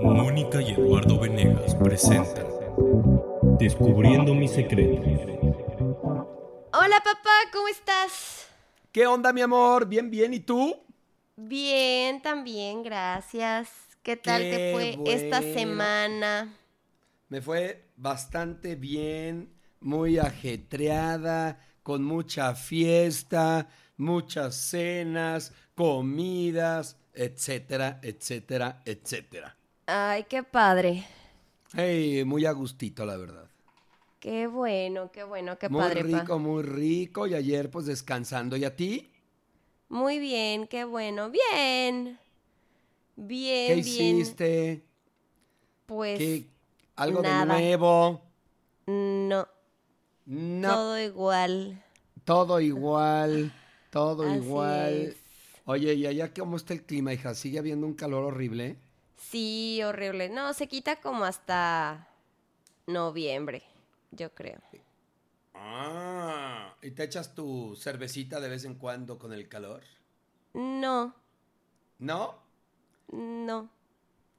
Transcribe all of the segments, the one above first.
Mónica y Eduardo Venegas presentan Descubriendo mis secretos. Hola papá, ¿cómo estás? ¿Qué onda, mi amor? Bien, bien. ¿Y tú? Bien, también, gracias. ¿Qué tal te fue esta semana? Me fue bastante bien, muy ajetreada, con mucha fiesta, muchas cenas, comidas, etcétera, etcétera, etcétera. Ay, qué padre. Hey, muy a gustito, la verdad. Qué bueno, qué bueno, qué muy padre, pa. rico, muy rico. Y ayer, pues, descansando. ¿Y a ti? Muy bien, qué bueno. Bien. Bien, ¿Qué bien. hiciste? Pues ¿Qué- ¿Algo nada. de nuevo? no, No, todo igual. todo igual, todo Así igual. es. Oye, ¿y allá cómo está el clima, hija? ¿Sigue habiendo un calor horrible? Sí, horrible. No, se quita como hasta noviembre, yo creo. Ah, ¿y te echas tu cervecita de vez en cuando con el calor? No, ¿No? no,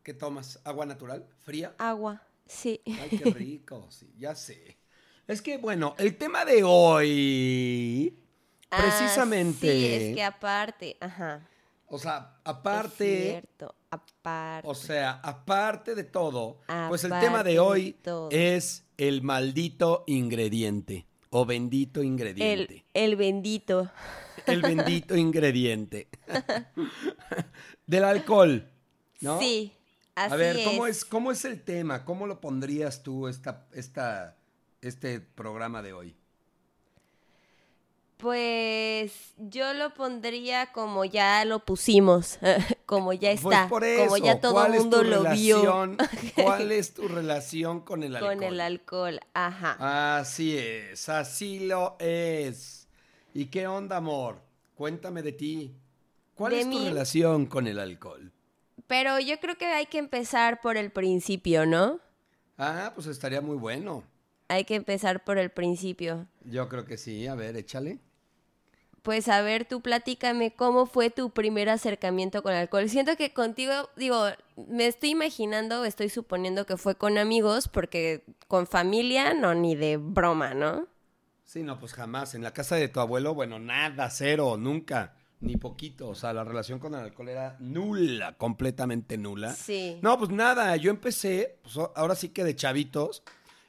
¿Qué tomas? ¿Agua natural? ¿Fría? agua, sí. Ay, qué rico, sí, ya sé. Es que, bueno, el tema de hoy, Ah, precisamente, sí, es que aparte, ajá. O sea, Es aparte, cierto, aparte. o sea, aparte de todo, pues el tema de hoy es el maldito ingrediente o bendito ingrediente. el bendito. El, bendito ingrediente del alcohol, ¿no? Sí, así A ver, ¿cómo es, ¿cómo es el tema? ¿Cómo lo pondrías tú esta, esta, este programa de hoy? Pues yo lo pondría como ya lo pusimos, como ya está, Pues por eso, como ya todo ¿cuál el mundo lo vio ¿Cuál es tu relación con el alcohol? con el alcohol. Ajá. Así es, así lo es. ¿Y qué onda, amor? Cuéntame de ti. ¿Cuál De es tu relación con el alcohol? Pero yo creo que hay que empezar por el principio, ¿no? Ah, pues estaría muy bueno. Hay que empezar por el principio. Yo creo que sí. A ver, échale. Pues a ver, tú platícame cómo fue tu primer acercamiento con alcohol. Siento que contigo, digo, me estoy imaginando, estoy suponiendo que fue con amigos, porque con familia no, ni de broma, ¿no? Sí, no, pues jamás. En la casa de tu abuelo, bueno, nada, cero, nunca, ni poquito. O sea, la relación con el alcohol era nula, completamente nula. Sí. No, pues nada, yo empecé, pues ahora sí que de chavitos.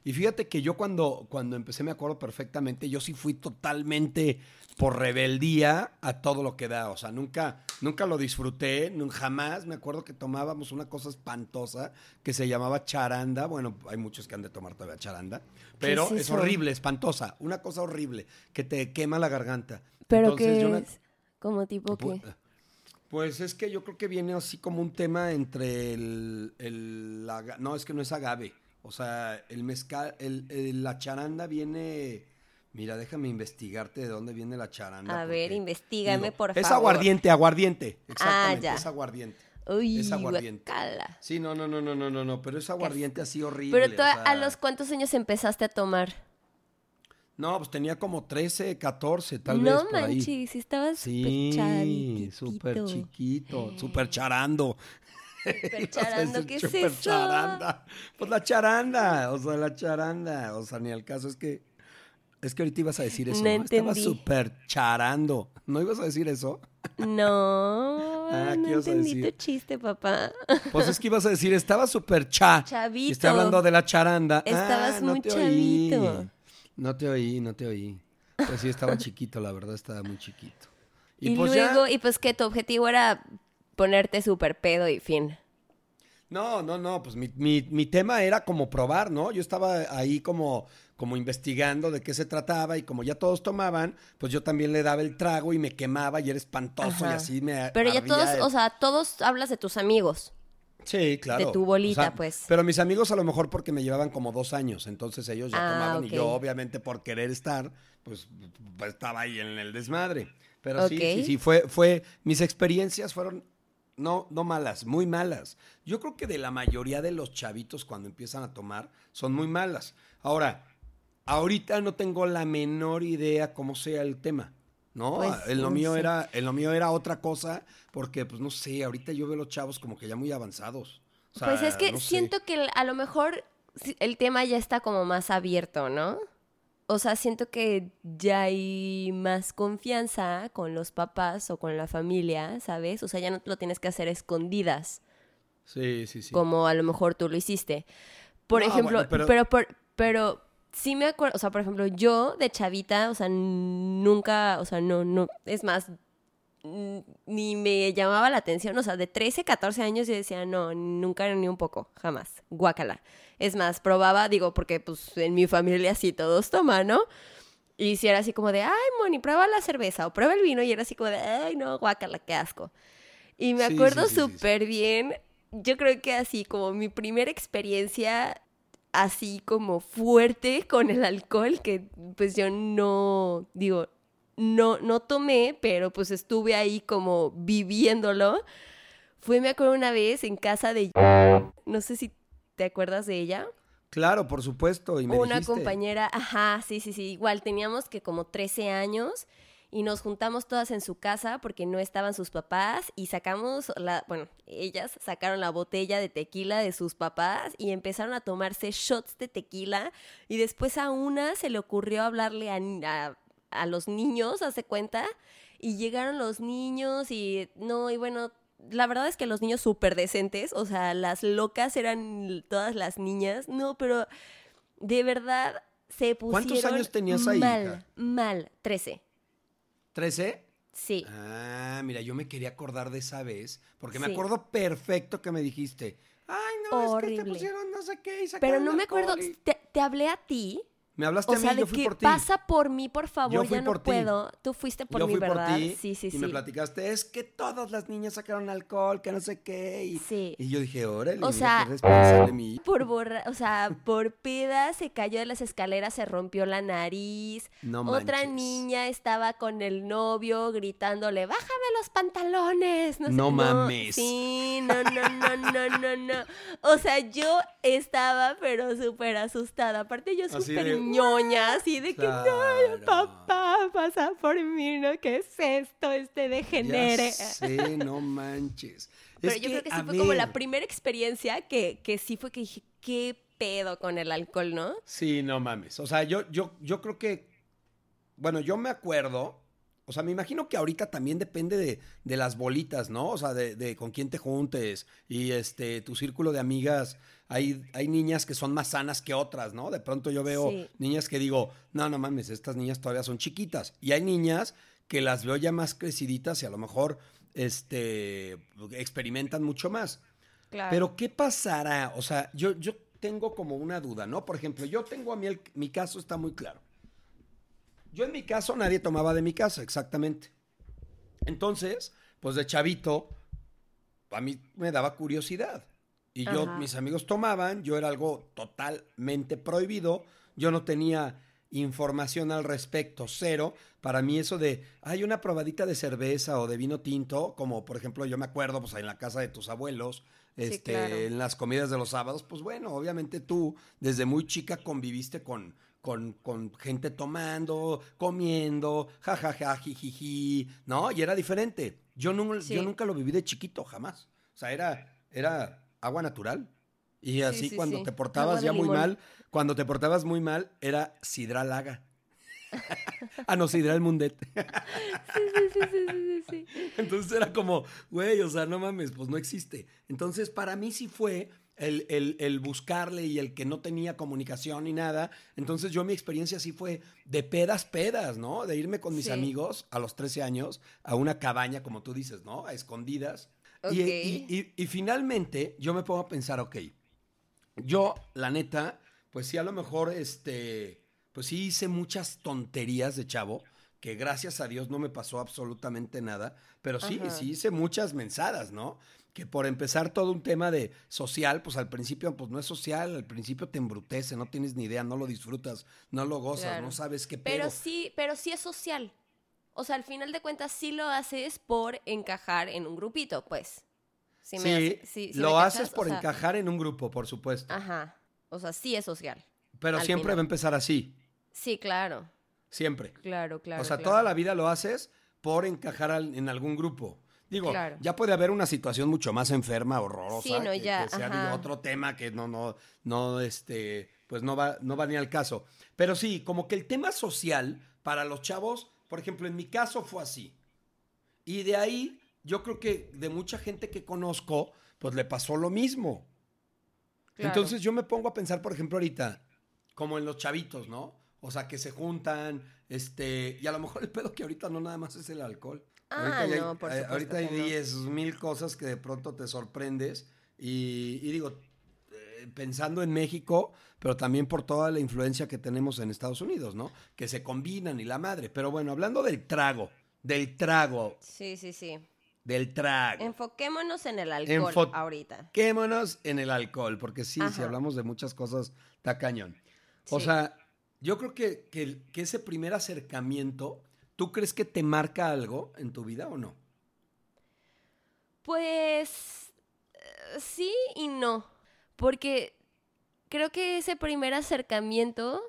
Y fíjate que yo cuando, cuando empecé me acuerdo perfectamente, yo sí fui totalmente por rebeldía a todo lo que da. O sea, nunca, nunca lo disfruté, jamás. Me acuerdo que tomábamos una cosa espantosa que se llamaba charanda. Bueno, hay muchos que han de tomar todavía charanda. Pero es horrible, espantosa. Una cosa horrible que te quema la garganta. Pero Entonces, qué es, como tipo Pu- qué. Pues es que yo creo que viene así como un tema entre el, el no, es que no es agave. O sea, el mezcal, el, el- la charanda viene, mira, déjame investigarte de dónde viene la charanda. A ver, porque, investígame, por Es favor. Ah, aguardiente, aguardiente. Exactamente, ya. es aguardiente. Uy, es aguardiente. guacala. Sí, no, no, no, no, no, no, no, pero es aguardiente así horrible. Pero tú o a- sea, a los cuántos años empezaste a tomar? No, pues tenía como 13, 14, tal no vez ahí. manches, si estabas súper Sí, súper chiquito, súper charando. Súper Ibas a charando, ¿qué es eso? charanda. Pues la charanda, o sea, la charanda. O sea, ni al caso es que. Es que ahorita ibas a decir eso. No ¿no? Estaba súper charando. ¿No ibas a decir eso? No, Ah, ¿qué no entendí tu chiste, papá. Pues es que ibas a decir, estaba súper cha. Chavito. Y estoy hablando de la charanda. Estabas Ah, no muy oí. chavito. No te oí, no te oí. Pues sí, estaba chiquito, la verdad, estaba muy chiquito. Y, pues ya- luego, y pues que tu objetivo era ponerte súper pedo y fin. No, no, no, pues mi, mi, mi tema era como probar, ¿no? Yo estaba ahí como, como investigando de qué se trataba y como ya todos tomaban, pues yo también le daba el trago y me quemaba y era espantoso y así me Pero ya todos, el- o sea, todos hablas de tus amigos. Sí, claro. de tu bolita, pues. Pero mis amigos a lo mejor porque me llevaban como dos años, entonces ellos ya Ah, tomaban y yo obviamente por querer estar, pues, pues, estaba ahí en el desmadre. Pero sí, sí, sí, fue, fue, mis experiencias fueron no, no malas, muy malas. Yo creo que de la mayoría de los chavitos cuando empiezan a tomar son muy malas. Ahora, ahorita no tengo la menor idea cómo sea el tema. No, Pues, en lo mío era, en lo mío era otra cosa, porque pues no sé, ahorita yo veo los chavos como que ya muy avanzados. O O sea, Pues es que no sé. siento que a lo mejor el tema ya está como más abierto, ¿no? O sea, siento que ya hay más confianza con los papás o con la familia, ¿sabes? O sea, ya no lo tienes que hacer escondidas, Sí, sí, sí. como a lo mejor tú lo hiciste. Por No, ejemplo, bueno, pero- pero... Pero, pero sí me acuerdo, o sea, por ejemplo, yo de chavita, o sea, nunca, o sea, no, no, es más, ni me llamaba la atención, o sea, de 13, 14 años yo decía, no, nunca ni un poco, jamás, guácala. Es más, probaba, digo, porque pues en mi familia sí todos toman, ¿no? Y si era así como de, ay, Moni, prueba la cerveza o prueba el vino, y era así como de, ay, no, guácala, qué asco. Y me acuerdo sí, sí, sí, sí. súper bien, yo creo que así como mi primera experiencia así como fuerte con el alcohol, que pues yo no, digo, no, no tomé, pero pues estuve ahí como viviéndolo. Fue, me acuerdo una vez en casa de... No sé si te acuerdas de ella. Claro, por supuesto. Y me Una dijiste. compañera, ajá, sí, sí, sí, igual teníamos que como 13 años y nos juntamos todas en su casa porque no estaban sus papás y sacamos la, bueno, ellas sacaron la botella de tequila de sus papás y empezaron a tomarse shots de tequila y después a una se le ocurrió hablarle a, a, a los niños, hace cuenta, y llegaron los niños y no, y bueno, la verdad es que los niños súper decentes, o sea, las locas eran todas las niñas, no, pero de verdad se pusieron ¿Cuántos años tenías ahí, mal, hija? mal, 13, ¿13? sí. Ah, mira, yo me quería acordar de esa vez, porque me Sí. acuerdo perfecto que me dijiste, ay, no, es que Horrible. te pusieron no sé qué y Pero no me acuerdo, te hablé a ti, Me hablaste o a mí, sea, yo de fui que por ti. pasa por mí, por favor, Yo fui ya por no ti. puedo. Tú fuiste por yo mí, fui ¿verdad? por ti sí, sí, y sí. me platicaste, es que todas las niñas sacaron alcohol, que no sé qué. Y, Sí. y yo dije, órale, O sea, responsable mi Por borra, o sea, por peda se cayó de las escaleras, se rompió la nariz. No Otra manches. niña estaba con el novio gritándole, bájame los pantalones. No, sé- No mames. Sí, no, no, no, no, no, no. O sea, yo estaba pero súper asustada. Aparte yo súper ñoña, así de que Claro. no, papá, pasa por mí, ¿no? ¿Qué es esto? Este degenere. Ya sé, no manches. Pero Es yo creo que sí fue como la primera experiencia que, que sí fue que dije, qué pedo con el alcohol, ¿no? Sí, no mames. O sea, yo, yo, yo creo que. Bueno, yo me acuerdo. O sea, me imagino que ahorita también depende de, de las bolitas, ¿no? O sea, de, de con quién te juntes. Y este, tu círculo de amigas. Hay, hay niñas que son más sanas que otras, ¿no? De pronto yo veo Sí. niñas que digo, no, no mames, estas niñas todavía son chiquitas. Y hay niñas que las veo ya más creciditas y a lo mejor este, experimentan mucho más. Claro. Pero ¿qué pasará? O sea, yo, yo tengo como una duda, ¿no? Por ejemplo, yo tengo a mí, el- mi caso está muy claro. Yo en mi caso nadie tomaba de mi casa, exactamente. Entonces, pues de chavito, a mí me daba curiosidad. Y yo, Ajá. mis amigos tomaban, yo era algo totalmente prohibido, yo no tenía información al respecto, cero. Para mí eso de, hay una probadita de cerveza o de vino tinto, como por ejemplo yo me acuerdo, pues en la casa de tus abuelos, Sí, este, claro. en las comidas de los sábados, pues bueno, obviamente tú desde muy chica conviviste con, con, con gente tomando, comiendo, jajaja, jijiji, ¿no? Y era diferente. Yo, no, Sí. yo nunca lo viví de chiquito, jamás. O sea, era, era agua natural. Y así sí, cuando te portabas ya muy mal, cuando te portabas muy mal, era sidralaga. ah, no, sidral mundet. Sí, sí, sí, sí, sí, sí. Entonces era como, güey, o sea, no mames, pues no existe. Entonces, para mí sí fue el, el- el buscarle y el que no tenía comunicación ni nada. Entonces, yo mi experiencia sí fue de pedas, pedas, ¿no? De irme con mis Sí. amigos a los 13 años a una cabaña, como tú dices, ¿no? A escondidas. Y- Ok. Y, y- y finalmente, yo me pongo a pensar, ok, yo, la neta, pues sí, a lo mejor, este, pues sí hice muchas tonterías de chavo, que gracias a Dios no me pasó absolutamente nada, pero sí, Ajá. sí hice muchas mensadas, ¿no? Que por empezar todo un tema de social, pues al principio, pues no es social, al principio te embrutece, no tienes ni idea, no lo disfrutas, no lo gozas, Claro. no sabes qué Pero pedo. sí, pero sí es social. O sea, al final de cuentas sí lo haces por encajar en un grupito, pues. Sí, Sí, hace- lo me haces por o sea, encajar en un grupo, por supuesto, Ajá. O sea, sí es social. pero siempre final. va a empezar así, Sí, claro. Siempre. Claro, claro. o sea, claro. toda la vida lo haces por encajar al- en algún grupo. Digo, Claro. ya puede haber una situación mucho más enferma, horrorosa, Sí, no, que, ya, que sea digo, otro tema que no, no, no, este, pues no va, no va ni al caso. Pero sí, como que el tema social para los chavos, por ejemplo, en mi caso fue así. Y de ahí, yo creo que de mucha gente que conozco, pues le pasó lo mismo. Claro. Entonces yo me pongo a pensar, por ejemplo, ahorita, como en los chavitos, ¿no? O sea, que se juntan, este, y a lo mejor el pedo que ahorita no nada más es el alcohol. Ah, ahorita no, hay, por eh, supuesto Ahorita hay que no. 10 mil cosas que de pronto te sorprendes. Y, y digo, eh, pensando en México, pero también por toda la influencia que tenemos en Estados Unidos, ¿no? Que se combinan y la madre. Pero bueno, hablando del trago, del trago, Sí, sí, sí. del trago. Enfoquémonos en el alcohol Enfo- ahorita. Quémonos en el alcohol, porque sí, si Ajá. hablamos de muchas cosas, está cañón. O Sí. sea, yo creo que, que, ese primer acercamiento, ¿tú crees que te marca algo en tu vida o no? Pues eh, sí y no, porque creo que ese primer acercamiento,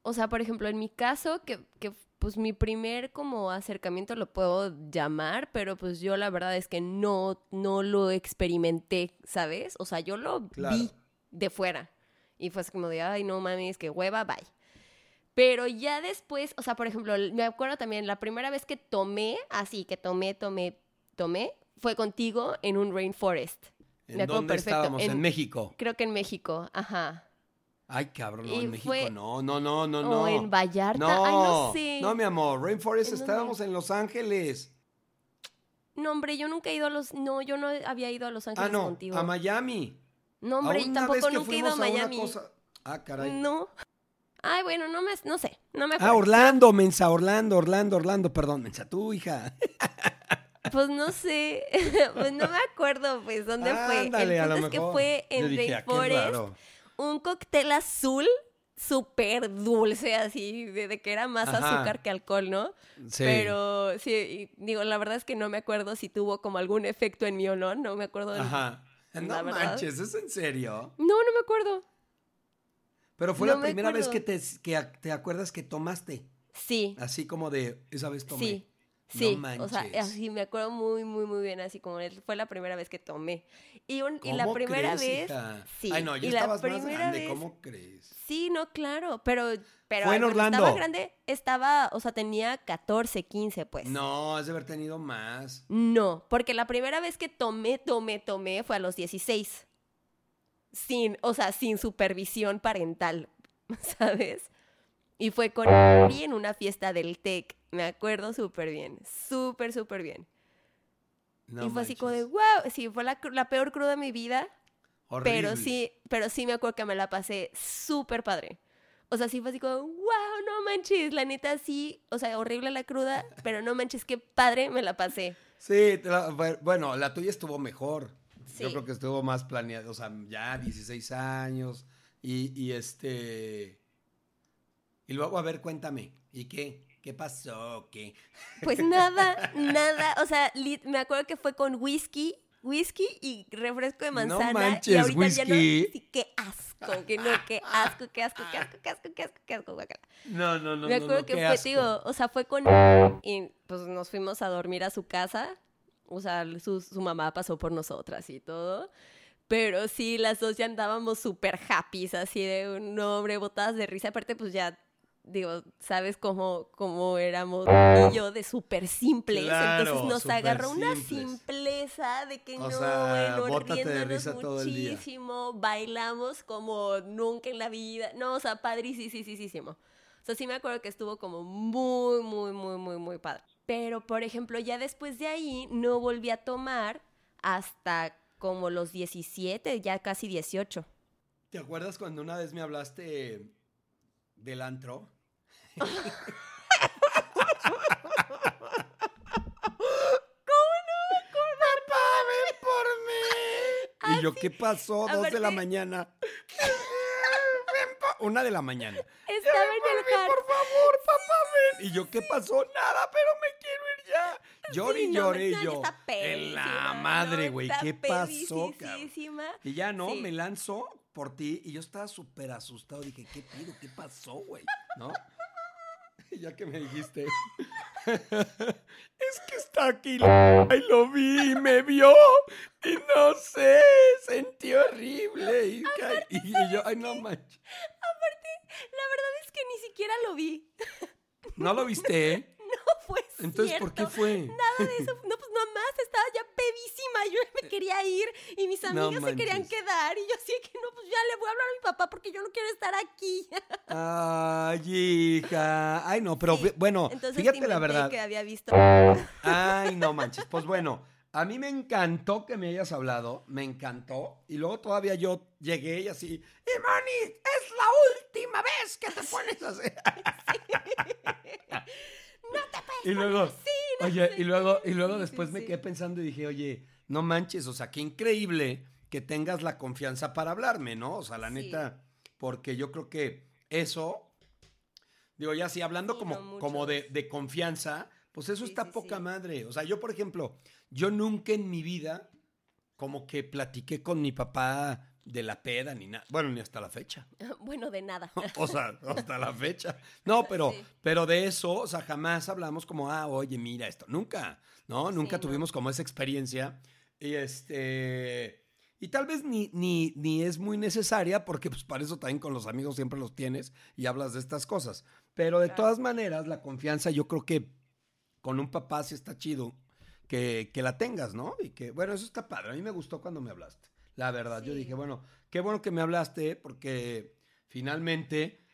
o sea, por ejemplo, en mi caso, que, que pues mi primer como acercamiento lo puedo llamar, pero pues yo la verdad es que no, no lo experimenté, ¿sabes? O sea, yo lo Claro. vi de fuera y fue así como de, ay, no mames, que hueva, bye. Pero ya después, o sea, por ejemplo, me acuerdo también, la primera vez que tomé, así que tomé, tomé, tomé, fue contigo en un rainforest. ¿En Me acuerdo dónde perfecto, estábamos? En, en- México. Creo que en México, ajá. Ay, cabrón, no, en México fue- no, no, no, no, o no. en Vallarta, No, ay, no sé. no, mi amor, Rainforest ¿En dónde? estábamos en Los Ángeles. No, hombre, yo nunca he ido a Los, no, yo no había ido a Los Ángeles Ah, no, contigo. a Miami. No, A hombre, una tampoco nunca he ido a Miami. cosa- Ah, caray. No. Ay, bueno, no me, no sé, no me Ah, acuerdo. Orlando, mensa, Orlando, Orlando, Orlando, perdón, mensa, tú, hija. Pues no sé, pues no me acuerdo, pues, dónde fue. Ándale, El a lo punto es que fue Yo en dije, ah, Rainforest. raro. un cóctel azul súper dulce, así, de, de que era más Ajá. azúcar que alcohol, ¿no? Sí. Pero sí, y digo, la verdad es que no me acuerdo si tuvo como algún efecto en mí o no, no me acuerdo. Ajá. No manches, ¿es en serio? No, no me acuerdo. Pero fue No la me primera vez que te, que te acuerdas que tomaste. Sí, Así como de, esa vez tomé. sí, No sí. o manches. sea, así me acuerdo muy, muy, muy bien, así como fue la primera vez que tomé. Y, un- y la ¿Cómo primera crees, vez... hija? Sí, Ay, no, ya y la estabas más grande, vez- ¿cómo crees? Sí, no, claro, pero... pero Fue en Orlando. Estaba grande, estaba, o sea, tenía 14, 15, pues. No, has de haber tenido más. No, porque la primera vez que tomé, tomé, tomé fue a los 16. Sin, o sea, sin supervisión parental, ¿sabes? Y fue con Ari en una fiesta del TEC. Me acuerdo súper bien, súper, súper bien. No y fue así como de, wow, sí, fue la, la peor cruda de mi vida, pero Horrible. sí, pero sí me acuerdo que me la pasé súper padre. O sea, sí fue así como, wow, no manches, la neta sí, o sea, horrible la cruda, pero no manches, qué padre me la pasé. Sí, bueno, la tuya estuvo mejor. Yo Sí. creo que estuvo más planeada, o sea, ya 16 años y, y este... Y luego, a ver, cuéntame, ¿y qué? ¿Qué pasó? ¿Qué? Pues nada, nada. O sea, me acuerdo que fue con whisky, whisky y refresco de No manzana. y ahorita ya no. Sí, qué asco, que no, qué asco, qué asco, qué asco, qué asco, qué asco, qué asco. No, no, no, me acuerdo no, que fue, asco. digo, o sea, fue con. Y pues nos fuimos a dormir a su casa. O sea, su, su mamá pasó por nosotras y todo. Pero sí, las dos ya andábamos súper happy, así de un hombre, botadas de risa. Aparte, pues ya, digo, sabes cómo, cómo éramos y yo de súper simples. Claro, Entonces nos agarró una simpleza de que O no, sea, bueno, riéndonos muchísimo, bailamos como nunca en la vida. No, o sea, padrísimo. O sea, sí me acuerdo que estuvo como muy, muy, muy, muy, muy padre. Pero, por ejemplo, ya después de ahí no volví a tomar hasta como los 17, ya casi 18. ¿Te acuerdas cuando una vez me hablaste del antro? ¡Papá, ven por mí! Y yo, ¿qué pasó? Dos de la mañana. Ven Una de la mañana. Estaba en el hard. Por favor, papá, ven. Y yo, ¿qué pasó? Nada, pero me quiero ir ya. Lloré y lloré y yo. En la madre, güey. ¿Qué pasó, cabrón? Y ya no, me lanzó por ti y yo estaba súper asustado. Dije, ¿qué pido? ¿Qué pasó, güey? ¿No? Ya que me dijiste, es que está aquí y lo vi, me vio y no sé, sentí horrible. Y, ca- y yo, ay, no manches. La verdad es que ni siquiera lo vi. ¿No lo viste? No fue Entonces, ¿por qué cierto. fue? Nada de eso. No, pues nomás estaba ya pedísima. Yo me quería ir y mis No amigas se querían quedar. Y yo así que no, ya le voy a hablar a mi papá porque yo no quiero estar aquí. Ay, hija. Ay, no, pero Sí. bueno, Entonces fíjate te la verdad. que había visto. Ay, no manches. Pues bueno, a mí me encantó que me hayas hablado, me encantó. Y luego todavía yo llegué y así, y Moni, es la última vez que te pones así. No te puedes Y luego, no oye, y luego, y luego Sí, después sí, me sí. quedé pensando y dije, oye, no manches, o sea, qué increíble que tengas la confianza para hablarme, ¿no? O sea, la Sí. neta, porque yo creo que eso, digo, ya sí, hablando Sí, como, no, como de, confianza, pues eso Sí, está poca madre. O sea, yo, por ejemplo, yo nunca en mi vida como que platiqué con mi papá de la peda ni nada. Bueno, ni hasta la fecha. Bueno, de nada. O sea, hasta la fecha. No, pero, Sí. pero de eso, o sea, jamás hablamos como, ah, oye, mira esto. Nunca, ¿no? Nunca no. tuvimos como esa experiencia. Y este. Y tal vez ni, ni, ni es muy necesaria, porque pues para eso también con los amigos siempre los tienes y hablas de estas cosas. Pero de Claro. todas maneras, la confianza yo creo que con un papá sí está chido que, que la tengas, ¿no? Y que, bueno, eso está padre. A mí me gustó cuando me hablaste. La verdad, yo dije, bueno, qué bueno que me hablaste, porque finalmente,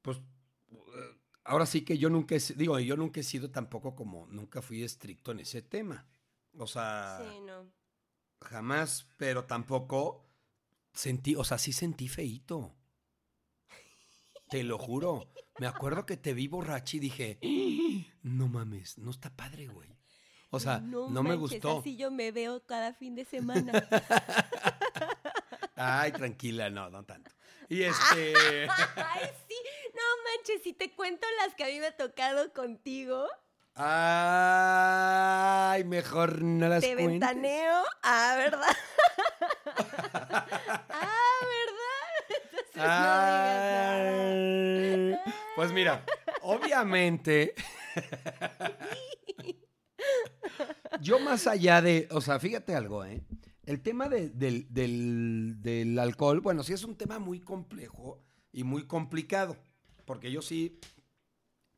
pues, ahora sí que yo nunca, he digo, yo nunca he sido tampoco como, nunca fui estricto en ese tema. O sea, Sí, no. Jamás, pero tampoco sentí, o sea, sí sentí feíto. Te lo juro. Me acuerdo que te vi borracha y dije, "Ah, no mames, no está padre, güey. O sea, no, me manches, gustó. Así yo me veo cada fin de semana. Ay, tranquila, no, no tanto. Y este. Ay, sí. No manches, si te cuento las que a mí me ha tocado contigo, Ay, mejor no las te cuentes. ventaneo. Ah, ¿verdad? ah, ¿verdad? Entonces no digas nada. Ay. Pues mira, obviamente. Yo más allá de, o sea, fíjate algo, ¿eh? El tema de- del, del- del alcohol, bueno, sí es un tema muy complejo y muy complicado, porque yo sí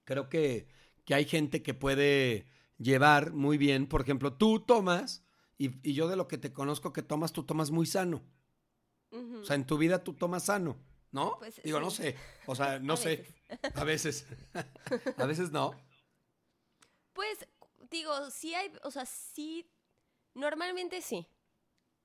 creo que, que hay gente que puede llevar muy bien, por ejemplo, tú tomas, y, y yo de lo que te conozco que tomas, tú tomas muy sano. O sea, en tu vida tú tomas sano, ¿no? Pues, Digo, no sé. O sea, no A sé. A veces. A veces no. Pues, digo, sí hay, o sea, sí, normalmente sí.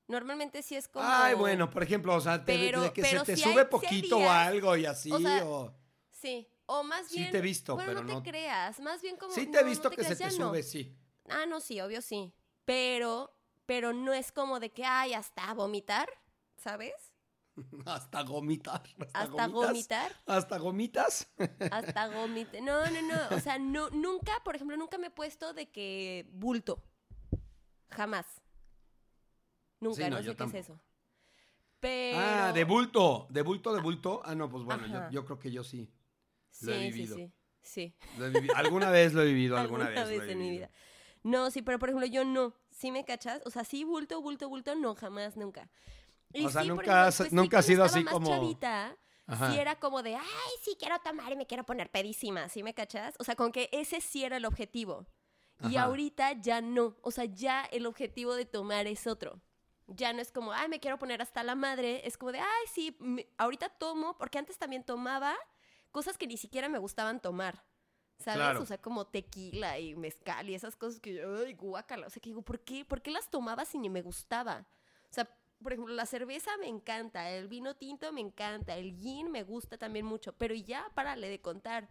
Normalmente sí es como... Ay, bueno, por ejemplo, o sea, te- Pero- de que pero se te sube hay- poquito o algo y así. o sea, o- Sí, o más Sí bien... te he visto, bueno, pero no no- te creas, más bien como... Sí te he no, visto que se te sube, sí. Ah, no, sí, obvio sí. Pero, pero no es como de que, ay, hasta vomitar, ¿sabes? Hasta gomitar. Hasta, Hasta gomitas. vomitar. Hasta gomitas. Hasta gomitar. No, no, no. O sea, no, nunca, por ejemplo, nunca me he puesto de que bulto. Jamás. Nunca, Sí, no, sé qué es eso. Pero... Ah, de bulto. De bulto, de bulto. Ah, no, pues bueno, yo creo que yo sí. Sí, lo he sí, vivido. sí. Sí. Lo he vivido. Alguna vez lo he vivido, alguna, vez, lo he en mi vida. No, sí, pero por ejemplo, yo no. ¿Sí me cachas? O sea, sí, bulto, bulto, bulto, no, jamás, nunca. Y O sea, sí, nunca has- pues sí, nunca has cuando sido así más como- chavita, Ajá. sí era como de, ay, sí quiero tomar y me quiero poner pedísima, ¿sí me cachas? O sea, con que ese sí era el objetivo. Y Ajá. ahorita ya no. O sea, ya el objetivo de tomar es otro. Ya no es como, ay, me quiero poner hasta la madre. Es como de, ay, sí, me- ahorita tomo, porque antes también tomaba cosas que ni siquiera me gustaban tomar. ¿Sabes? Claro. O sea, como tequila y mezcal y esas cosas que yo, ay, guácala. O sea, que digo, ¿por qué? ¿Por qué las tomaba si ni me gustaba? O sea, por ejemplo, la cerveza me encanta, el vino tinto me encanta, el gin me gusta también mucho, pero ya párale de contar.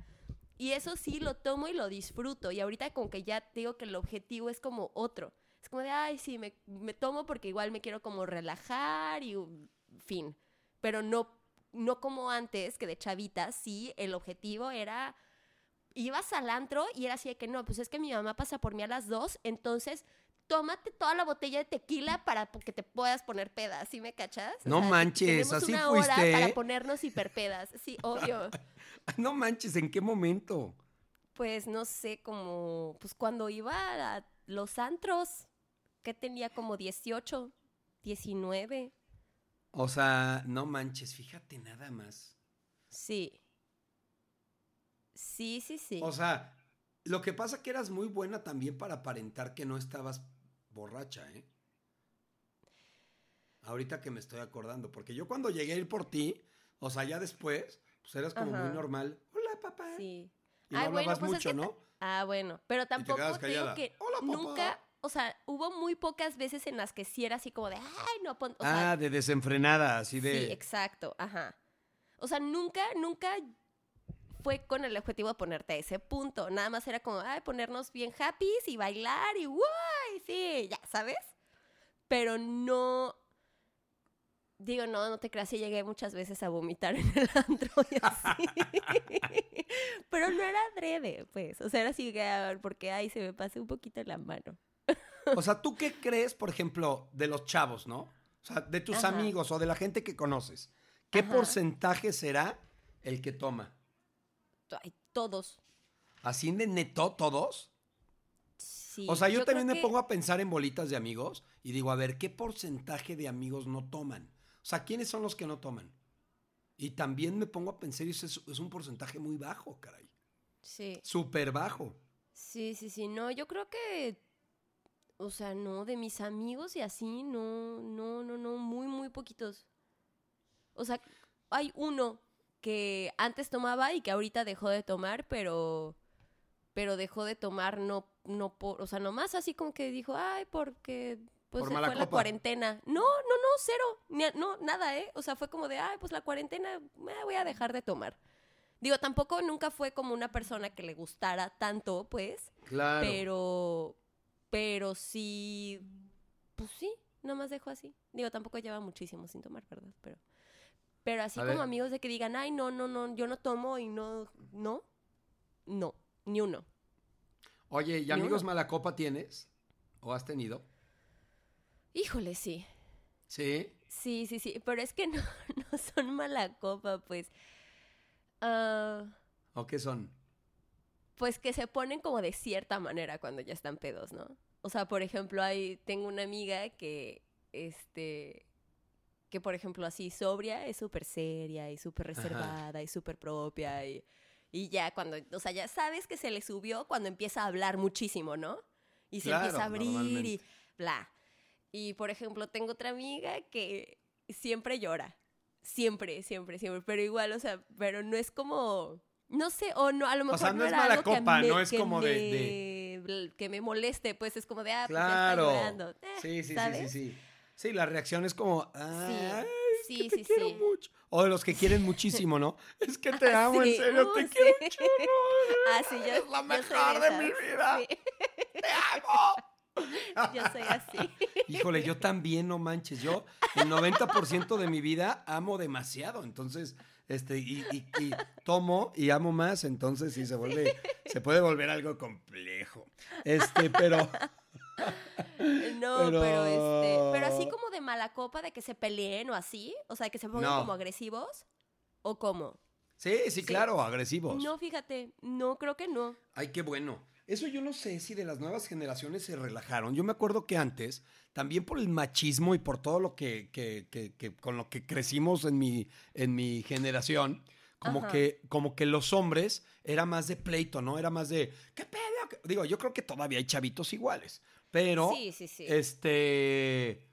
Y eso sí lo tomo y lo disfruto. Y ahorita como que ya digo que el objetivo es como otro. Es como de, ay, sí, me, me tomo porque igual me quiero como relajar y fin. Pero no, no como antes, que de chavita, sí, el objetivo era... Ibas al antro y era así de que no, pues es que mi mamá pasa por mí a las dos, entonces tómate toda la botella de tequila para que te puedas poner pedas, ¿sí me cachas? O No sea, manches, así una fuiste, hora ¿eh? para ponernos hiperpedas, sí, obvio. No manches, ¿en qué momento? Pues no sé, como, pues cuando iba a los antros, que tenía como 18, 19. O sea, no manches, fíjate nada más. Sí. Sí, sí, sí. O sea, lo que pasa que eras muy buena también para aparentar que no estabas borracha, ¿eh? Ahorita que me estoy acordando, porque yo cuando llegué a ir por ti, o sea, ya después, pues eras como Ajá. muy normal. Hola, papá. Sí. Y no hablabas pues es mucho, que- ¿no? Ah, bueno, pero tampoco te digo que Hola, papá. nunca, o sea, hubo muy pocas veces en las que sí era así como de, ay, no, pon-", o sea, ah, de desenfrenada, así de... Sí, exacto, ajá. O sea, nunca, nunca fue con el objetivo de ponerte a ese punto. Nada más era como, ay, ponernos bien happy y bailar y guay, sí, ya, ¿sabes? Pero no. Digo, no, no te creas, sí llegué muchas veces a vomitar en el antro y así. Pero no era adrede, pues. O sea, era así, a ver, porque ay, se me pase un poquito la mano. O sea, ¿tú qué crees, por ejemplo, de los chavos, no? O sea, de tus Ajá. amigos o de la gente que conoces. ¿Qué Ajá. porcentaje será el que toma? Ay, todos. ¿Así de neto todos? Sí. O sea, yo, también me que- pongo a pensar en bolitas de amigos y digo, a ver, ¿qué porcentaje de amigos no toman? O sea, ¿quiénes son los que no toman? Y también me pongo a pensar, y eso es, es un porcentaje muy bajo, caray. Sí. Súper bajo. Sí, sí, sí. No, yo creo que. O sea, no, de mis amigos y así, no, no, no, no, muy, muy poquitos. O sea, hay uno que antes tomaba y que ahorita dejó de tomar, pero. Pero dejó de tomar no, no por. O sea, nomás así como que dijo, ay, porque. Pues Por se fue la cuarentena. No, no, no, cero. Ni no, nada, ¿eh? O sea, fue como de, ay, pues la cuarentena, eh, voy a dejar de tomar. Digo, tampoco nunca fue como una persona que le gustara tanto, pues. Claro. Pero, pero sí, pues sí, nomás dejó así. Digo, tampoco lleva muchísimo sin tomar, ¿verdad? Pero, pero así A como ver. amigos de que digan, ay, no, no, no, yo no tomo y no, no, no, ni uno. Oye, ¿y Ni amigos uno. mala copa tienes? ¿O has tenido? Híjole, sí. Sí. Sí, sí, sí, pero es que no, no son mala copa, pues. Ah, ¿O qué son? Pues que se ponen como de cierta manera cuando ya están pedos, ¿no? O sea, por ejemplo, hay, tengo una amiga que, este, que por ejemplo así sobria es súper seria y súper reservada y súper propia y, y ya cuando, o sea, ya sabes que se le subió cuando empieza a hablar muchísimo, ¿no? Y se Claro, empieza a abrir y bla. Y por ejemplo, tengo otra amiga que siempre llora. Siempre, siempre, siempre. Pero igual, o sea, pero no es como. No sé, o no, a lo mejor sea, no es mala algo copa, me- no es como de- Que me moleste, pues es como de, ah, pues Claro. está llorando. Eh, sí, sí, sí, ¿sabes? sí, sí. Sí, la reacción es como, ay, Sí, es que sí, te sí, quiero sí. mucho. O de los que quieren muchísimo, ¿no? Es que te amo, en serio, uh, te sí. quiero un chorro. Ah, sí, yo, Es la mejor de mi vida. ¡Te amo! yo soy así. Híjole, yo también, no manches. Yo, el 90% de mi vida amo demasiado. Entonces, este, y, y- y tomo y amo más. Entonces, sí, se vuelve, se puede volver algo complejo. Este, pero. No, Pero- pero... este, pero así como de mala copa, de que se peleen o así, o sea, que se pongan No. como agresivos, o cómo. Sí, sí, claro, agresivos. No, fíjate, no, creo que no. Ay, qué bueno. Eso yo no sé si de las nuevas generaciones se relajaron. Yo me acuerdo que antes, también por el machismo y por todo lo que, que- que- que- con lo que crecimos en mi, en mi generación, como Ajá. que, como que los hombres era más de pleito, ¿no? Era más de ¿qué pedo? ¿Qué-?" Digo, yo creo que todavía hay chavitos iguales. Pero Sí, sí, sí. este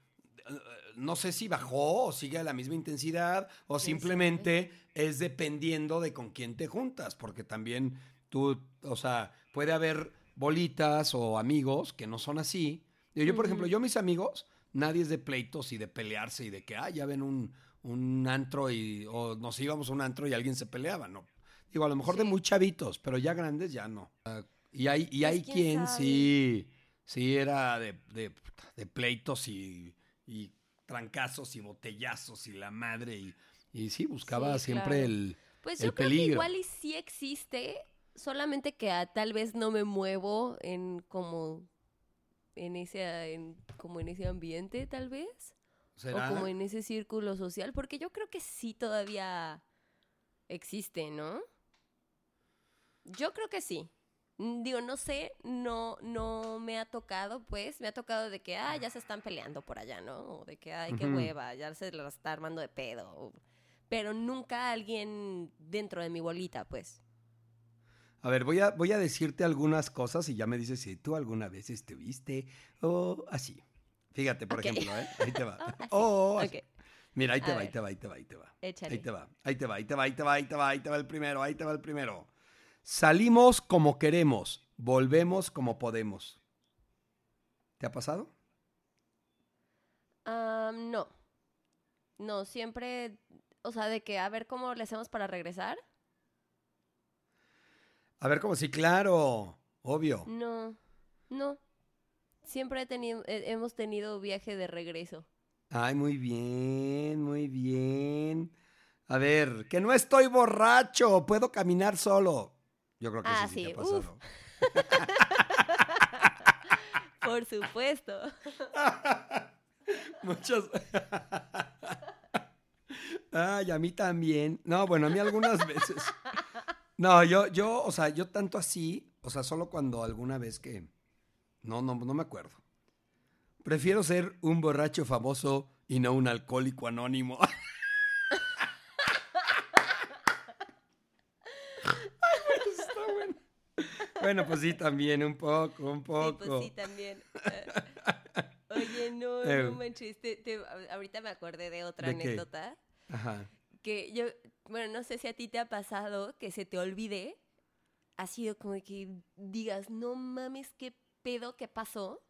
no sé si bajó o sigue a la misma intensidad o ¿Quién simplemente es dependiendo de con quién te juntas, porque también tú, o sea, puede haber bolitas o amigos que no son así. Yo, por ejemplo, yo mis amigos, nadie es de pleitos y de pelearse y de que, ah, ya ven un, un antro y, o nos íbamos a un antro y alguien se peleaba, ¿no? Digo, a lo mejor de muy chavitos, pero ya grandes ya no. Ah, Y hay, y Pues, hay quien sabe. sí, sí era de, de- de pleitos y, y trancazos y botellazos y la madre y, y sí, buscaba Sí, siempre claro. el, Pues el yo creo que peligro. igual y sí existe, solamente que ah, tal vez no me muevo en como en ese en, como en ese ambiente tal vez ¿Será? o como en ese círculo social, porque yo creo que sí todavía existe, ¿no? Yo creo que sí. Mm, Digo, no sé, no, no me ha tocado, pues, me ha tocado de que, ah, ya se están peleando por allá, ¿no? O de que, ay, qué hueva, ya se la está armando de pedo. Pero nunca alguien dentro de mi bolita, pues. A ver, voy a, voy a decirte algunas cosas y ya me dices si tú alguna vez estuviste o así. Fíjate, por ejemplo, ¿eh? Ahí te va. O así. Ok, Mira, ahí te va, ahí te va, ahí te va, ahí te va. échale. Ahí te va, ahí te va, ahí te va, ahí te va, ahí te va, ahí te va el primero, ahí te va el primero. Salimos como queremos, volvemos como podemos. ¿Te ha pasado? Am, no. No, siempre, o sea, de que a ver cómo le hacemos para regresar. A ver, como si, claro, obvio. No, no. Siempre he tenido, he- hemos tenido viaje de regreso. Ay, muy bien, muy bien. A ver, que no estoy borracho, puedo caminar solo. Yo creo que Ah, sí, sí te sí, ha pasado. Por supuesto. Muchas. Ay, a mí también. No, bueno, a mí algunas veces. No, yo, yo, o sea, yo tanto así, o sea, solo cuando alguna vez que. No, no, no me acuerdo. Prefiero ser un borracho famoso y no un alcohólico anónimo. Está bueno. Bueno, pues sí, también, un poco, un Sí, poco. pues sí, también. Eh, Oye, no, Eh. no manches. te- te- ahorita me acordé de otra ¿De qué? anécdota. Ajá. Que yo, bueno, no sé si a ti te ha pasado que se te olvide. Ha sido como que digas, no mames, qué pedo que pasó.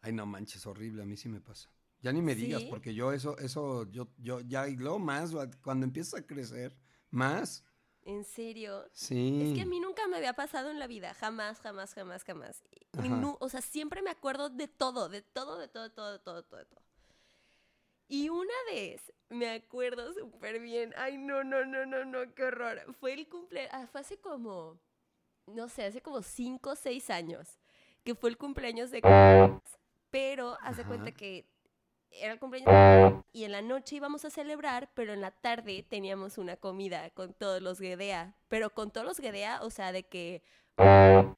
Ay, no manches, horrible, a mí sí me pasa. Ya ni me digas, ¿Sí? porque yo eso, eso, yo, yo, ya, y luego más, cuando empiezas a crecer, más, En serio. sí. Es que a mí nunca me había pasado en la vida, jamás, jamás, jamás, jamás. Y o sea, siempre me acuerdo de todo, de todo, de todo, de todo, de todo, de todo, de todo. Y una vez me acuerdo súper bien. Ay, no, no, no, no, no, qué horror. Fue el cumpleaños, fue hace como, no sé, hace como cinco o seis años, que fue el cumpleaños de... Pero, de Ajá. cuenta que era el cumpleaños y en la noche íbamos a celebrar, pero en la tarde teníamos una comida con todos los Gedea. Pero con todos los Gedea, o sea, de que, Ajá.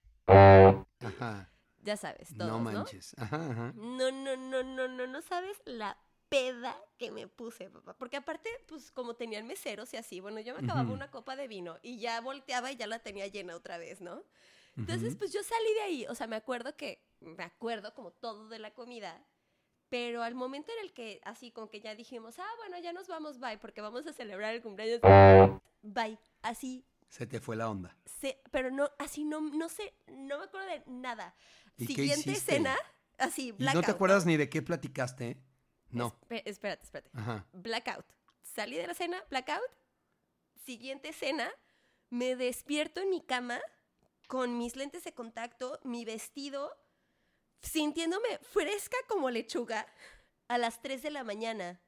ya sabes, todos, no ¿no? manches. Ajá, ajá. No, no, no, no, no, no sabes la peda que me puse, papá. Porque aparte, pues como tenían meseros y así, bueno, yo me acababa una copa de vino y ya volteaba y ya la tenía llena otra vez, ¿no? Entonces, Ujú. pues yo salí de ahí, o sea, me acuerdo que, me acuerdo como todo de la comida, pero al momento en el que, así como que ya dijimos, ah, bueno, ya nos vamos, bye, porque vamos a celebrar el cumpleaños, bye, así, Se te fue la onda. se, pero no, así no, no sé, no me acuerdo de nada. ¿Y qué Siguiente hiciste? escena, así, ¿Y blackout. no te acuerdas ni de qué platicaste? No. Espe- espérate, espérate. Ajá. Blackout. Salí de la cena, blackout. Siguiente escena, me despierto en mi cama con mis lentes de contacto, mi vestido, sintiéndome fresca como lechuga a las 3 de la mañana.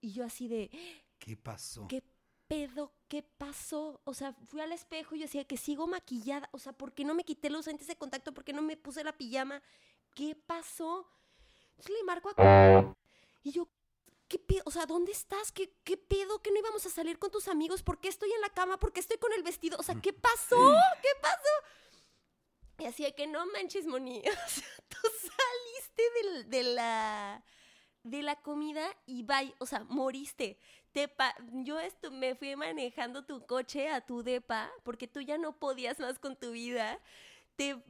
Y yo así de, ¿Qué pasó? ¿qué pedo? ¿Qué pasó? O sea, fui al espejo y yo decía que sigo maquillada. O sea, ¿por qué no me quité los lentes de contacto? ¿Por qué no me puse la pijama? ¿Qué pasó? Entonces le marco a... Y yo, ¿qué pedo? O sea, ¿dónde estás? ¿Qué, ¿Qué pedo? ¿Que no íbamos a salir con tus amigos? ¿Por qué estoy en la cama? ¿Por qué estoy con el vestido? O sea, ¿qué pasó? ¿Qué pasó? Y así de que no manches, Moni. O sea, tú saliste de, la de la comida y bye, o sea, moriste. Te pa- yo esto me fui manejando tu coche a tu depa porque tú ya no podías más con tu vida.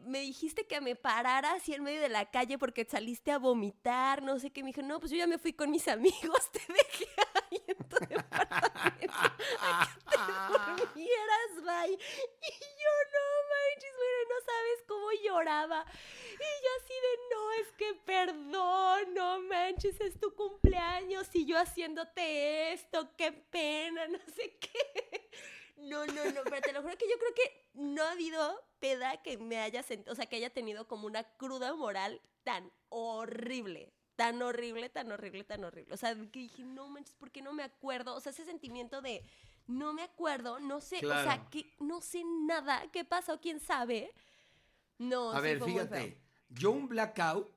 Me dijiste que me parara así en medio de la calle porque saliste a vomitar, no sé qué. Me dijo, no, pues yo ya me fui con mis amigos, te dejé ahí en tu departamento a que te durmieras, bye. Y yo, no manches, bueno, no sabes cómo lloraba. Y yo así de, no, es que perdón, no manches, es tu cumpleaños y yo haciéndote esto, qué pena, no sé qué. No, no, no, pero te lo juro que yo creo que no ha habido peda que me haya sentido, o sea, que haya tenido como una cruda moral tan horrible, tan horrible, tan horrible, tan horrible. O sea, que dije, no manches, ¿por qué no me acuerdo? O sea, ese sentimiento de, no me acuerdo, no sé, o sea, que no sé nada, qué pasó, quién sabe. No, A sí ver, fíjate. Yo un blackout,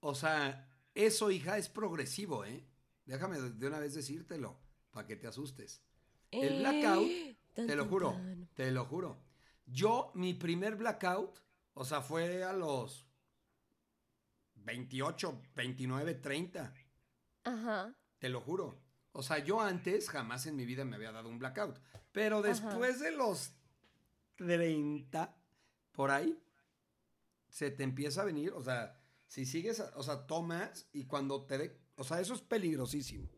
o sea, eso, hija, es progresivo, ¿eh? Déjame de una vez decírtelo, para que te asustes. El blackout, Eh, Te lo juro, te lo juro. Yo, mi primer blackout, o sea, fue a los 28, 29, 30. Ajá. Te lo juro. O sea, yo antes jamás en mi vida me había dado un blackout. Pero después de los 30, por ahí, se te empieza a venir. O sea, si sigues, o sea, tomas y cuando te dé. O sea, eso es peligrosísimo.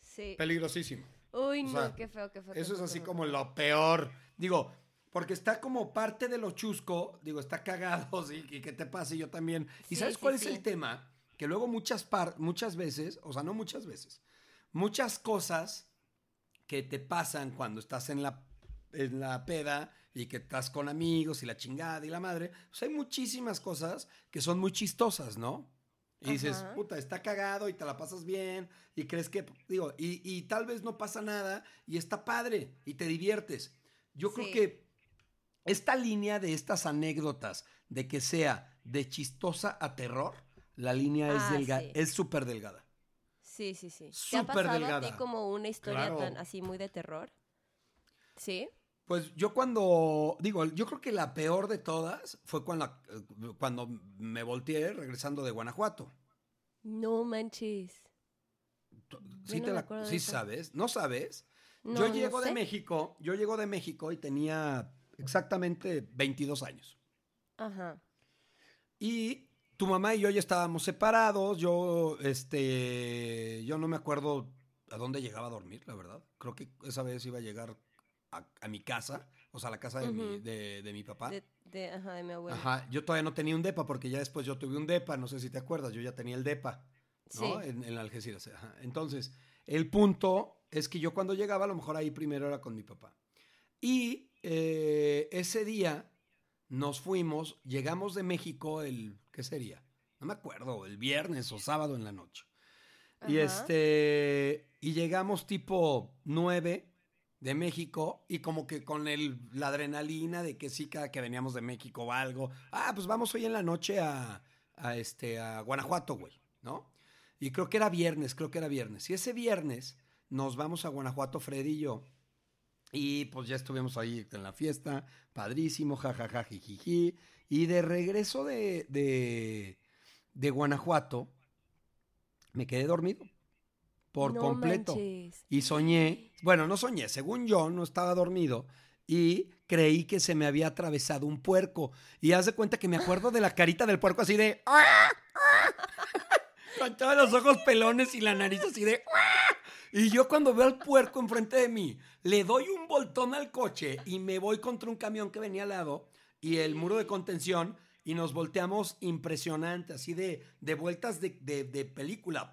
Sí. Peligrosísimo. Uy, O no, sea, qué feo, qué feo. qué Eso es feo, así qué como lo peor. Digo, porque está como parte de lo chusco, digo, está cagado, sí, y que te pase yo también. ¿Y Sí, sabes cuál sí. es el tema? Que luego muchas, par muchas veces, o sea, no muchas veces, muchas cosas que te pasan cuando estás en la, en la peda y que estás con amigos y la chingada y la madre, pues hay muchísimas cosas que son muy chistosas, ¿no? Y dices, Ajá. puta, está cagado y te la pasas bien y crees que, digo, y, y tal vez no pasa nada y está padre y te diviertes. Yo creo que esta línea de estas anécdotas, de que sea de chistosa a terror, la línea es Ah, delga- sí. es súper delgada. Sí, sí, sí. ¿Te ha Súper a delgada. ti como una historia Claro. tan así muy de terror? ¿Sí? Pues yo cuando, digo, yo creo que la peor de todas fue cuando, eh, cuando me volteé regresando de Guanajuato. No manches. Sí, no te la- sí sabes, ¿no sabes? No, yo no llego de. México, yo llego de México y tenía exactamente 22 años. Ajá. Y tu mamá y yo ya estábamos separados. Yo, este, yo no me acuerdo a dónde llegaba a dormir, la verdad. Creo que esa vez iba a llegar a, a mi casa, o sea, a la casa de, mi, Ujú. de, de mi papá. De, de- ajá, de mi abuelo. Ajá, yo todavía no tenía un depa porque ya después yo tuve un depa, no sé si te acuerdas, yo ya tenía el depa, ¿no? Sí. En, en Algeciras. ajá. Entonces, el punto es que yo cuando llegaba, a lo mejor ahí primero era con mi papá. Y eh, ese día nos fuimos, llegamos de México el, ¿qué sería? No me acuerdo, el viernes o sábado en la noche. Y Ajá. este, y llegamos tipo 9 de México y como que con el, la adrenalina de que sí, cada que veníamos de México o algo, ah, pues vamos hoy en la noche a, a este, a Guanajuato, güey, ¿no? Y creo que era viernes, creo que era viernes. Y ese viernes nos vamos a Guanajuato, Freddy y yo. Y pues ya estuvimos ahí en la fiesta, padrísimo, jajaja, jijiji. Y de regreso de, de, de Guanajuato, me quedé dormido por No completo. manches. Y soñé, bueno, no soñé, según yo no estaba dormido y creí que se me había atravesado un puerco. Y haz de cuenta que me acuerdo de la carita del puerco así de... Con todos los ojos pelones y la nariz así de... Y yo cuando veo al puerco enfrente de mí, le doy un voltón al coche y me voy contra un camión que venía al lado y el muro de contención y nos volteamos impresionante, así de, de vueltas de, de- de película.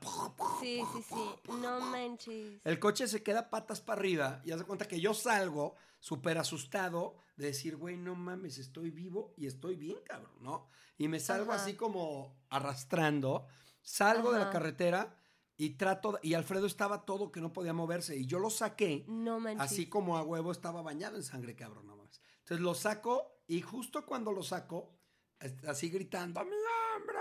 Sí, sí, sí. No manches. El coche se queda patas para arriba y haz de cuenta que yo salgo súper asustado de decir, güey, no mames, estoy vivo y estoy bien, cabrón, ¿no? Y me salgo Ajá. así como arrastrando, salgo de la Ajá. carretera y trato, y Alfredo estaba todo que no podía moverse y yo lo saqué, No manches. así como a huevo estaba bañado en sangre, cabrón, no mames. Entonces lo saco y justo cuando lo saco, así gritando, ¡a mi hombro!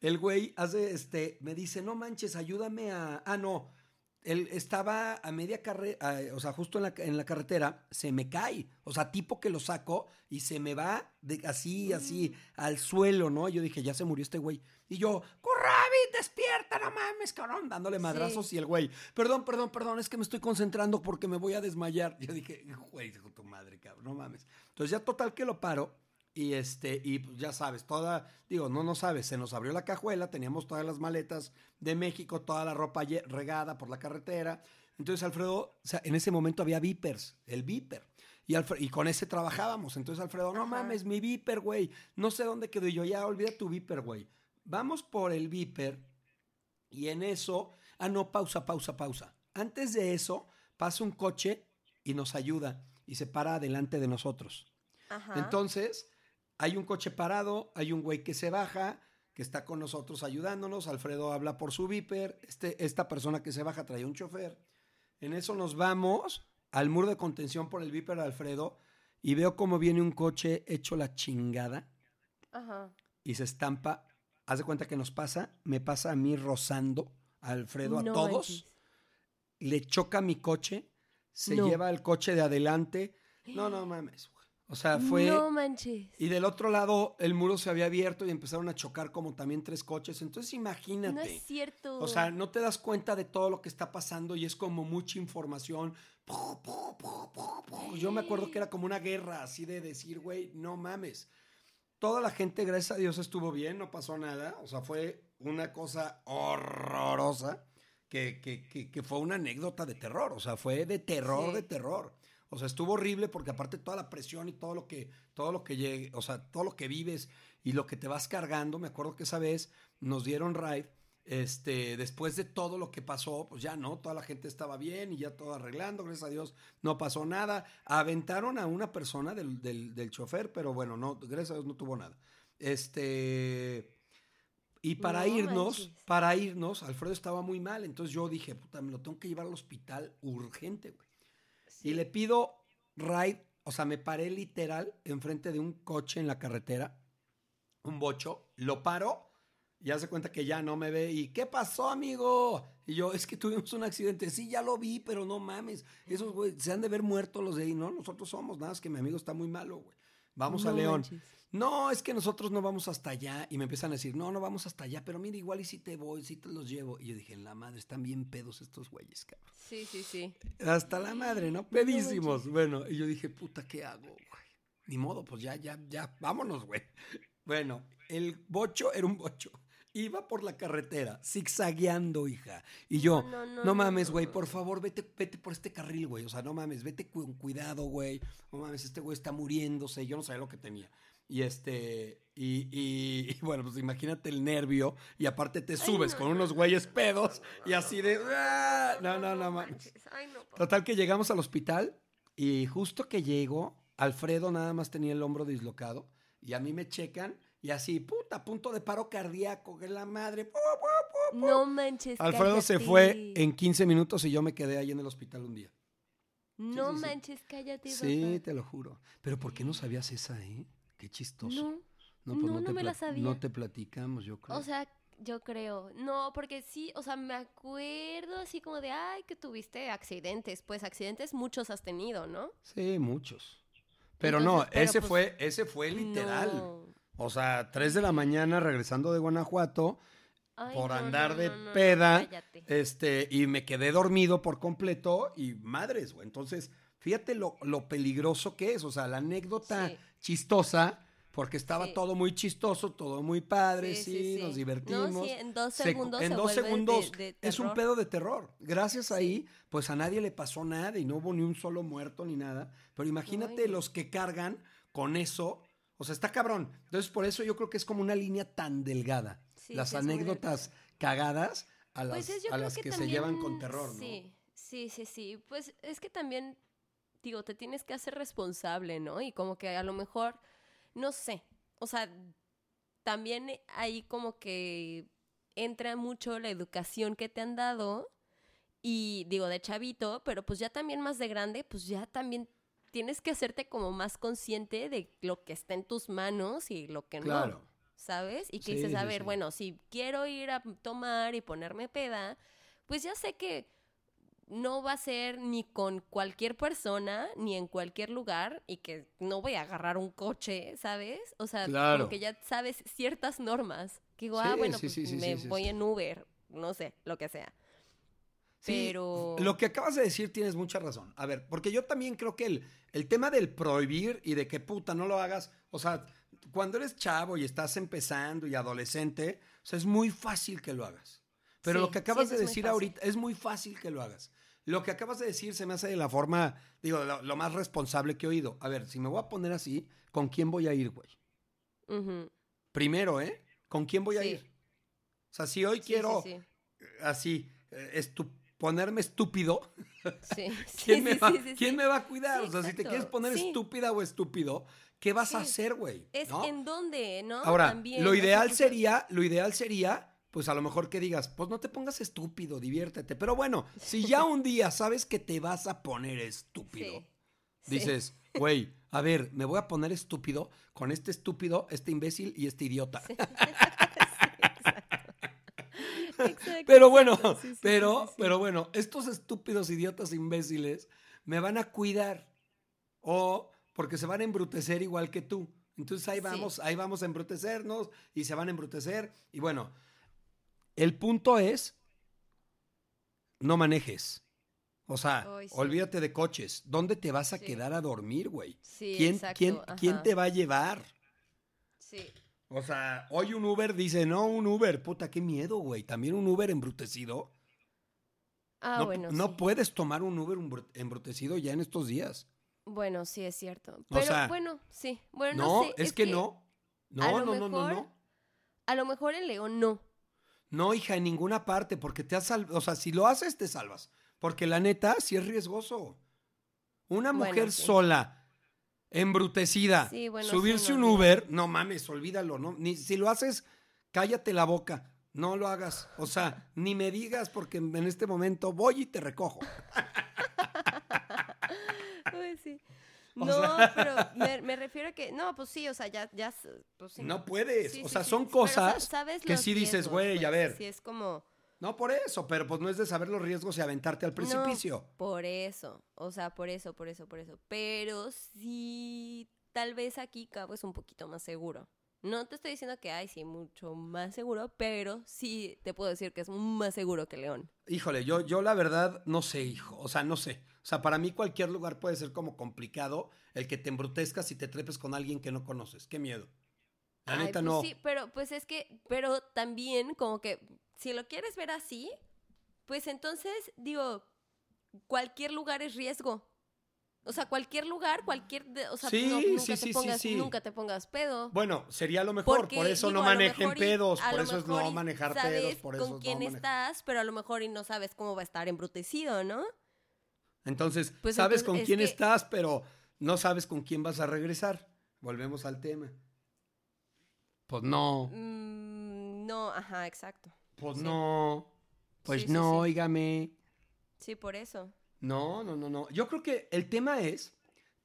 El güey hace, este, me dice, no manches, ayúdame a... Ah, no. Él estaba a media carrera, o sea, justo en la, en la carretera, se me cae. O sea, tipo que lo saco y se me va de, así, así, al suelo, ¿no? Yo dije, ya se murió este güey. Y yo, ¡Corrabi, despierta, no mames, cabrón! Dándole madrazos y el güey, perdón, perdón, perdón, es que me estoy concentrando porque me voy a desmayar. Yo dije, güey, hijo de tu madre, cabrón, no mames. Entonces ya total que lo paro. Y este, y pues ya sabes, toda, digo, no, no sabes, se nos abrió la cajuela, teníamos todas las maletas de México, toda la ropa regada por la carretera. Entonces, Alfredo, o sea, en ese momento había Vipers, el Viper. Y, con ese trabajábamos. Entonces, Alfredo, no Ajá. mames, mi Viper, güey. No sé dónde quedó. Y yo, ya, olvida tu Viper, güey. Vamos por el Viper. Y en eso, ah, no, pausa, pausa, pausa. Antes de eso, pasa un coche y nos ayuda y se para adelante de nosotros. Ajá. Entonces, hay un coche parado, hay un güey que se baja, que está con nosotros ayudándonos. Alfredo habla por su viper. Este, esta persona que se baja trae un chofer. En eso nos vamos al muro de contención por el viper de Alfredo y veo cómo viene un coche hecho la chingada Ajá. y se estampa. Haz de cuenta que nos pasa, me pasa a mí rozando a Alfredo, a todos. Le choca mi coche, se No. lleva el coche de adelante. No, no mames. O sea, fue... No manches. Y del otro lado el muro se había abierto y empezaron a chocar como también tres coches. Entonces imagínate. No es cierto. O sea, no te das cuenta de todo lo que está pasando y es como mucha información. Yo me acuerdo que era como una guerra así de decir, güey, no mames. Toda la gente, gracias a Dios, estuvo bien, no pasó nada. O sea, fue una cosa horrorosa que, que, que, que fue una anécdota de terror. O sea, fue de terror, Sí. de terror. O sea, estuvo horrible porque aparte toda la presión y todo lo que, todo lo que llegue, o sea, todo lo que vives y lo que te vas cargando. Me acuerdo que esa vez nos dieron ride. Este, después de todo lo que pasó, pues ya no, toda la gente estaba bien y ya todo arreglando, gracias a Dios no pasó nada. Aventaron a una persona del, del, del chofer, pero bueno, no, gracias a Dios no tuvo nada. Este, y para No irnos, manches. para irnos, Alfredo estaba muy mal, entonces yo dije, puta, me lo tengo que llevar al hospital urgente, güey. Y le pido ride, o sea, me paré literal enfrente de un coche en la carretera, un bocho, lo paro, y hace cuenta que ya no me ve, y ¿qué pasó, amigo? Y yo, es que tuvimos un accidente, sí, ya lo vi, pero no mames, esos güey, se han de ver muertos los de ahí, no, nosotros somos, nada, es que mi amigo está muy malo, güey. Vamos a León. manches. No, es que nosotros no vamos hasta allá. Y me empiezan a decir, no, no vamos hasta allá, pero mira, igual y si te voy, si te los llevo. Y yo dije, la madre, están bien pedos estos güeyes, cabrón. Sí, sí, sí. Hasta la madre, ¿no? Pedísimos. Bueno, y yo dije, puta, ¿qué hago, güey? Ni modo, pues ya, ya, ya, vámonos, güey. Bueno, el bocho era un bocho. Iba por la carretera, zigzagueando, hija. Y yo, No, no, no, no, mames, güey, por favor, vete, vete por este carril, güey. O sea, no mames, vete con cuidado, güey. No mames, este güey está muriéndose. Yo no sabía lo que tenía. Y este, y, y- y bueno, pues imagínate el nervio. Y aparte te subes no, con no, unos güeyes pedos y así de, "Ah". no, no, no, mames. manches. Ay, no. Total que llegamos al hospital y justo que llego, Alfredo nada más tenía el hombro dislocado y a mí me checan y así, puta, punto de paro cardíaco, que la madre. pu, pu, pu. No manches. Alfredo se fue en 15 minutos y yo me quedé ahí en el hospital un día. No sí, sí. manches, cállate. Sí, te lo juro. Pero ¿por qué no sabías esa, eh? Qué chistoso. No. pues no, no te me la pla- sabía. No te platicamos, yo creo. O sea, yo creo. No, porque sí, o sea, me acuerdo así como de, ay, que tuviste accidentes. Pues accidentes muchos has tenido, ¿no? Sí, muchos. Pero Entonces, no, pero ese pues, fue, ese fue literal. No. O sea, 3 de la mañana regresando de Guanajuato Ay, por no, andar no, de no, peda. este, y me quedé dormido por completo y madres, güey. Entonces, fíjate lo, lo peligroso que es. O sea, la anécdota Sí. chistosa, porque estaba Sí. todo muy chistoso, todo muy padre, sí, Sí, sí, sí. nos divertimos. En dos Se- segundos en se dos de- segundos de es un pedo de terror. Gracias ahí, pues a nadie le pasó nada y no hubo ni un solo muerto ni nada. Pero imagínate Ay. los que cargan con eso. O sea, está cabrón. Entonces, por eso yo creo que es como una línea tan delgada. Sí, las anécdotas cagadas a las, Pues es, a las que, se también- llevan con terror, ¿no? Sí, sí, sí, sí. Pues es que también, digo, te tienes que hacer responsable, ¿no? Y como que a lo mejor, no sé, o sea, también ahí como que entra mucho la educación que te han dado y digo de chavito, pero pues ya también más de grande, pues ya también tienes que hacerte como más consciente de lo que está en tus manos y lo que Claro. no. ¿Sabes? Y que Sí, dices, a sí, ver, sí. bueno, si quiero ir a tomar y ponerme peda, pues ya sé que no va a ser ni con cualquier persona, ni en cualquier lugar, y que no voy a agarrar un coche, ¿sabes? O sea, Claro. como que ya sabes ciertas normas. Que digo, ah, bueno, pues me voy en Uber, no sé, lo que sea. Sí, Pero- Lo que acabas de decir tienes mucha razón. A ver, porque yo también creo que el, el tema del prohibir y de que puta no lo hagas, o sea, cuando eres chavo y estás empezando y adolescente, o sea, es muy fácil que lo hagas. Pero Sí, lo que acabas sí, de decir ahorita es muy fácil que lo hagas. Lo que acabas de decir se me hace de la forma, digo, lo, lo más responsable que he oído. A ver, si me voy a poner así, ¿con quién voy a ir, güey? Primero, ¿eh? ¿Con quién voy a ir? O sea, si hoy quiero sí. así, eh, estu- ponerme estúpido, Sí, ¿Quién, sí, me, va, quién me va a cuidar? O sea, si te quieres poner estúpida o estúpido, ¿qué vas a hacer, güey? Es ¿No? en dónde, ¿no? Ahora, También, lo ideal sería, lo ideal sería, pues a lo mejor que digas, pues no te pongas estúpido, diviértete. Pero bueno, si ya un día sabes que te vas a poner estúpido, dices, güey, a ver, me voy a poner estúpido con este estúpido, este imbécil y este idiota. Exacto, Pero bueno, exacto, sí, sí, pero, sí, pero bueno, estos estúpidos idiotas imbéciles me van a cuidar. O porque se van a embrutecer igual que tú. Entonces ahí vamos, ahí vamos a embrutecernos y se van a embrutecer. Y bueno, el punto es, no manejes. O sea, sí. olvídate de coches. ¿Dónde te vas a Sí. quedar a dormir, güey? Sí, ¿Quién, exacto, quién, quién te va a llevar? Sí. O sea, hoy un Uber dice, no, un Uber, puta, qué miedo, güey. También un Uber embrutecido. Ah, no bueno, no sí. puedes tomar un Uber embru- embrutecido ya en estos días. Bueno, sí, es cierto. Pero sea, bueno, sí. Bueno, No, no, sé. es, que, no. No, no, no, no, no. A lo mejor en León no. No, hija, en ninguna parte, porque te has salvado. O sea, si lo haces, te salvas. Porque la neta, sí es riesgoso. Una Bueno, mujer sí. sola, embrutecida, Sí, bueno, subirse sí, no, un. Uber, no mames, olvídalo, ¿no? Ni si lo haces, cállate la boca. No lo hagas. O sea, ni me digas porque en este momento voy y te recojo. Uy, sí. No, sea- pero me, me refiero a que, no, pues sí, o sea, ya, ya, pues sí. No puedes. Sí, o sea, son pero cosas sabes que sí dices, güey, a pues, ver. Sí, es como... No por eso, pero pues no es de saber los riesgos y aventarte al precipicio. No, por eso, o sea, por eso, por eso, por eso. Pero sí, tal vez aquí Cabo es un poquito más seguro. No te estoy diciendo que hay, sí, mucho más seguro, pero sí te puedo decir que es más seguro que León. Híjole, yo, yo la verdad no sé, hijo. O sea, no sé. O sea, para mí cualquier lugar puede ser como complicado el que te embrutezcas y te trepes con alguien que no conoces. Qué miedo. La Ay, neta pues no. Sí, pero pues es que, pero también como que si lo quieres ver así, pues entonces digo, cualquier lugar es riesgo. O sea, cualquier lugar, cualquier, de- o sea, Sí, no- nunca, sí, te sí, pongas, sí. nunca te pongas pedo. Bueno, sería lo mejor. Porque, por eso digo, no manejen pedos. Por eso es no manejar sabes pedos. Por eso con es quién manejar. estás, pero a lo mejor y no sabes cómo va a estar embrutecido, ¿no? Entonces, Pues sabes entonces, con es quién que- estás, pero no sabes con quién vas a regresar. Volvemos al tema. Pues no. Mm, no, ajá, exacto. Pues Sí. no. Pues Sí, no, sí. óigame. Sí, por eso. No, no, no, no. Yo creo que el tema es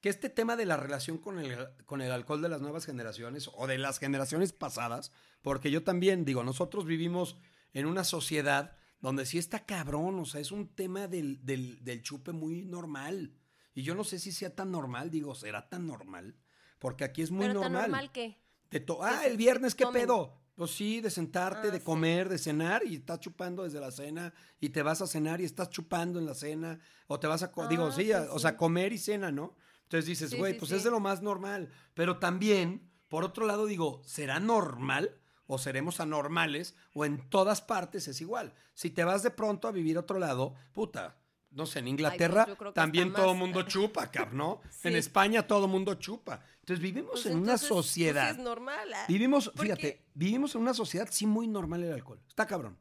que este tema de la relación con el, con el alcohol de las nuevas generaciones o de las generaciones pasadas, porque yo también digo, nosotros vivimos en una sociedad donde sí está cabrón, o sea, es un tema del, del, del chupe muy normal. Y yo no sé si sea tan normal, digo, será tan normal, porque aquí es muy pero tan normal. normal que... De ah, el viernes, ¿qué tomen. pedo? Pues sí, de sentarte, Ah, de sí. comer, de cenar y estás chupando desde la cena y te vas a cenar y estás chupando en la cena o te vas a, co- digo, Ah, sí, pues a- o sí. sea, comer y cena, ¿no? Entonces dices, Sí, güey, sí, pues sí. es de lo más normal. Pero también, por otro lado, digo, ¿será normal o seremos anormales o en todas partes es igual? Si te vas de pronto a vivir a otro lado, puta. No sé, en Inglaterra pues que también todo más. mundo chupa, cabrón, ¿no? Sí. En España todo mundo chupa. Entonces vivimos Pues en entonces, una pues, sociedad. es normal. ah. Vivimos, fíjate, vivimos en una sociedad sí muy normal el alcohol. Está cabrón.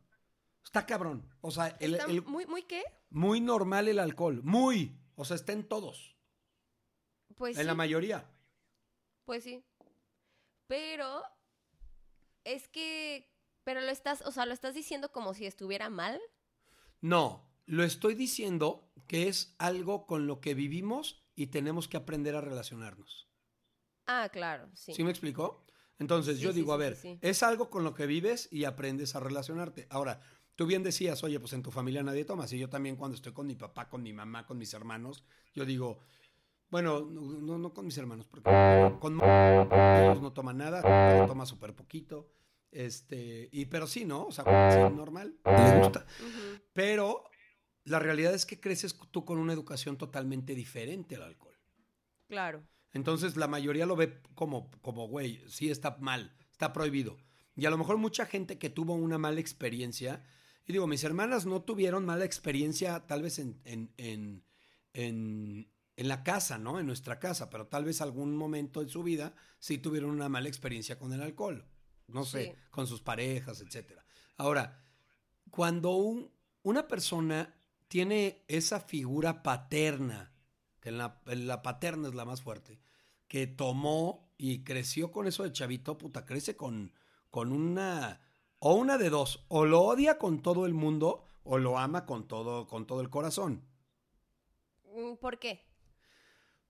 Está cabrón. O sea, el, el- muy, muy qué? muy normal el alcohol. Muy. O sea, está en todos. Pues en sí, la mayoría. pues sí. Pero es que, pero lo estás, o sea, lo estás diciendo como si estuviera mal. No, lo estoy diciendo que es algo con lo que vivimos y tenemos que aprender a relacionarnos. Ah, claro, sí. ¿Sí, me explicó? Entonces Sí, yo sí, digo, sí, a ver, sí, sí. es algo con lo que vives y aprendes a relacionarte. Ahora, tú bien decías, oye, pues en tu familia nadie toma. Y yo también cuando estoy con mi papá, con mi mamá, con mis hermanos, yo digo, bueno, no, no, no con mis hermanos, porque con ellos no toman nada, pero toma súper poquito. Este, y pero sí, ¿no? O sea, sí, normal, le gusta. Pero la realidad es que creces tú con una educación totalmente diferente al alcohol. Claro. Entonces la mayoría lo ve como, como, güey, sí está mal, está prohibido. Y a lo mejor mucha gente que tuvo una mala experiencia, y digo, mis hermanas no tuvieron mala experiencia tal vez en, en, en, en, en la casa, ¿no? En nuestra casa, pero tal vez algún momento en su vida sí tuvieron una mala experiencia con el alcohol. No sé, Sí. con sus parejas, etcétera. Ahora, cuando un- una persona tiene esa figura paterna, que en la, en la paterna es la más fuerte, que tomó y creció con eso de chavito, puta, crece con, con una, o una de dos, o lo odia con todo el mundo, o lo ama con todo, con todo el corazón. Mm, ¿Por qué?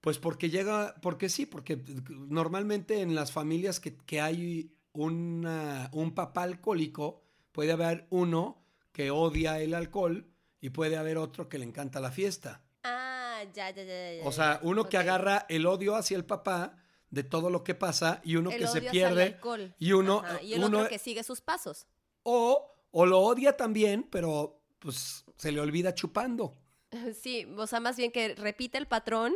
Pues porque llega, porque sí, porque normalmente en las familias que, que hay una, un papá alcohólico, puede haber uno que odia el alcohol y puede haber otro que le encanta la fiesta. Ah, ya, ya, ya, ya. O sea, uno que agarra el odio hacia el papá de todo lo que pasa y uno El que se odio pierde y uno, Ajá, y el uno otro que sigue sus pasos. o, o lo odia también, pero pues se le olvida chupando. Sí, o sea, más bien que repite el patrón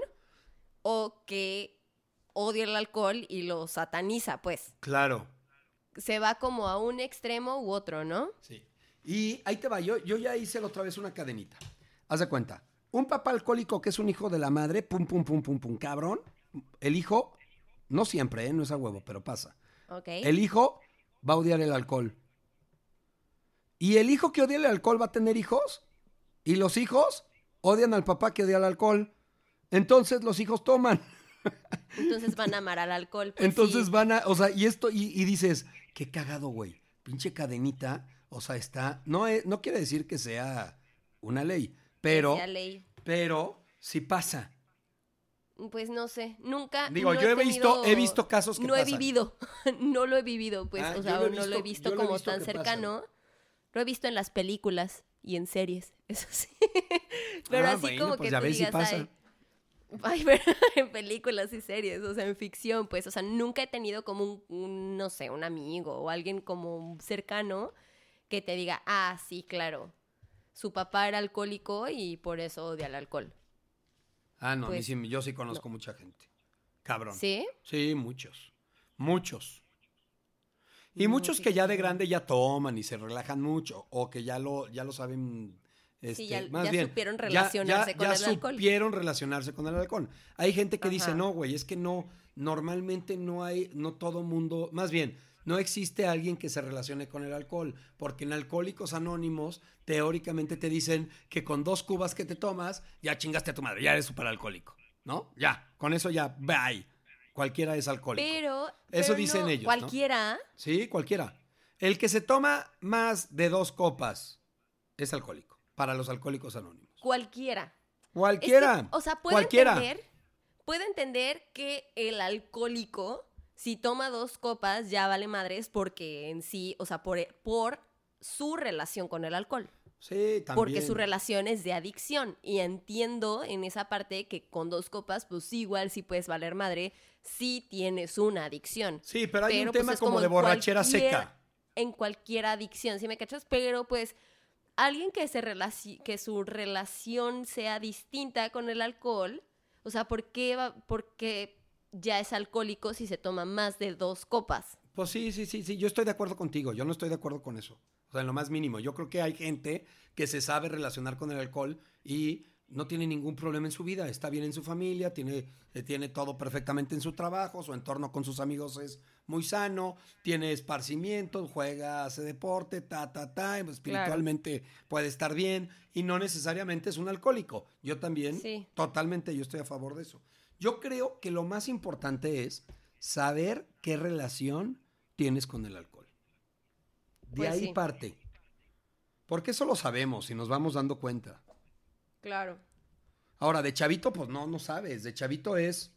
o que odia el alcohol y lo sataniza, pues. Claro. Se va como a un extremo u otro, ¿no? Sí. Y ahí te va, yo, yo ya hice la otra vez una cadenita. Haz de cuenta. Un papá alcohólico que es un hijo de la madre, pum, pum, pum, pum, pum, cabrón. El hijo, no siempre, ¿eh? no es a huevo, pero pasa. El hijo va a odiar el alcohol. Y el hijo que odia el alcohol va a tener hijos. Y los hijos odian al papá que odia el alcohol. Entonces los hijos toman. Entonces van a amar al alcohol. pues Entonces sí. van a, o sea, y esto, y, y dices, qué cagado, güey. Pinche cadenita, o sea, está, no, es- no quiere decir que sea una ley, pero, Sea ley. pero sí pasa. Pues no sé, nunca. Digo, no yo he tenido- visto- he visto casos que No he vivido, no lo he vivido, pues, Ah, o sea, lo no lo he visto he como visto tan cercano. Lo he visto en las películas y en series, eso sí. Pero Ah, así bueno, como pues que ya tú ves si digas, pasa. ay, ay, pero en películas y series, o sea, en ficción, pues, o sea, nunca he tenido como un, un, no sé, un amigo o alguien como cercano que te diga, ah, sí, claro, su papá era alcohólico y por eso odia el alcohol. Ah, no, Pues, sí, yo sí conozco mucha gente. Cabrón. ¿Sí? Sí, muchos. Muchos. Y No, muchos que ya de grande ya toman y se relajan mucho, o que ya lo, ya lo saben. Este, ya- más ya bien, supieron relacionarse ya- con el alcohol. supieron relacionarse con el alcohol. Hay gente que dice, no, güey, es que no, normalmente no hay, no todo mundo, más bien, no existe alguien que se relacione con el alcohol, porque en Alcohólicos Anónimos, teóricamente te dicen que con dos cubas que te tomas, ya chingaste a tu madre, ya eres superalcohólico, ¿no? Ya, con eso ya, bye. Cualquiera es alcohólico. Pero. Eso pero dicen no, ellos, ¿no? Cualquiera. Sí, cualquiera. El que se toma más de dos copas es alcohólico, para los alcohólicos anónimos. Cualquiera. Cualquiera. Es que, o sea, puede cualquiera. entender, puede entender que el alcohólico, si toma dos copas, ya vale madres porque en sí, o sea, por, por su relación con el alcohol. Sí, también. Porque su relación es de adicción. Y entiendo en esa parte que con dos copas, pues igual sí puedes valer madre, si tienes una adicción. Sí, pero hay un pues, tema como de borrachera seca. En cualquier adicción, ¿sí me cachas? Pero pues alguien que, se relaci- que su relación sea distinta con el alcohol, o sea, ¿por qué, va- por qué ya es alcohólico si se toma más de dos copas? Pues sí, sí, sí, sí, yo estoy de acuerdo contigo, yo no estoy de acuerdo con eso. O sea, en lo más mínimo. Yo creo que hay gente que se sabe relacionar con el alcohol y no tiene ningún problema en su vida, está bien en su familia, tiene, eh, tiene todo perfectamente en su trabajo, su entorno con sus amigos es muy sano, tiene esparcimiento, juega, hace deporte, ta, ta, ta, y espiritualmente puede estar bien y no necesariamente es un alcohólico. Yo también, Sí. totalmente, yo estoy a favor de eso. Yo creo que lo más importante es saber qué relación tienes con el alcohol. De Pues ahí sí. parte. Porque eso lo sabemos y nos vamos dando cuenta. Claro. Ahora, de chavito, pues no, no sabes. De chavito es,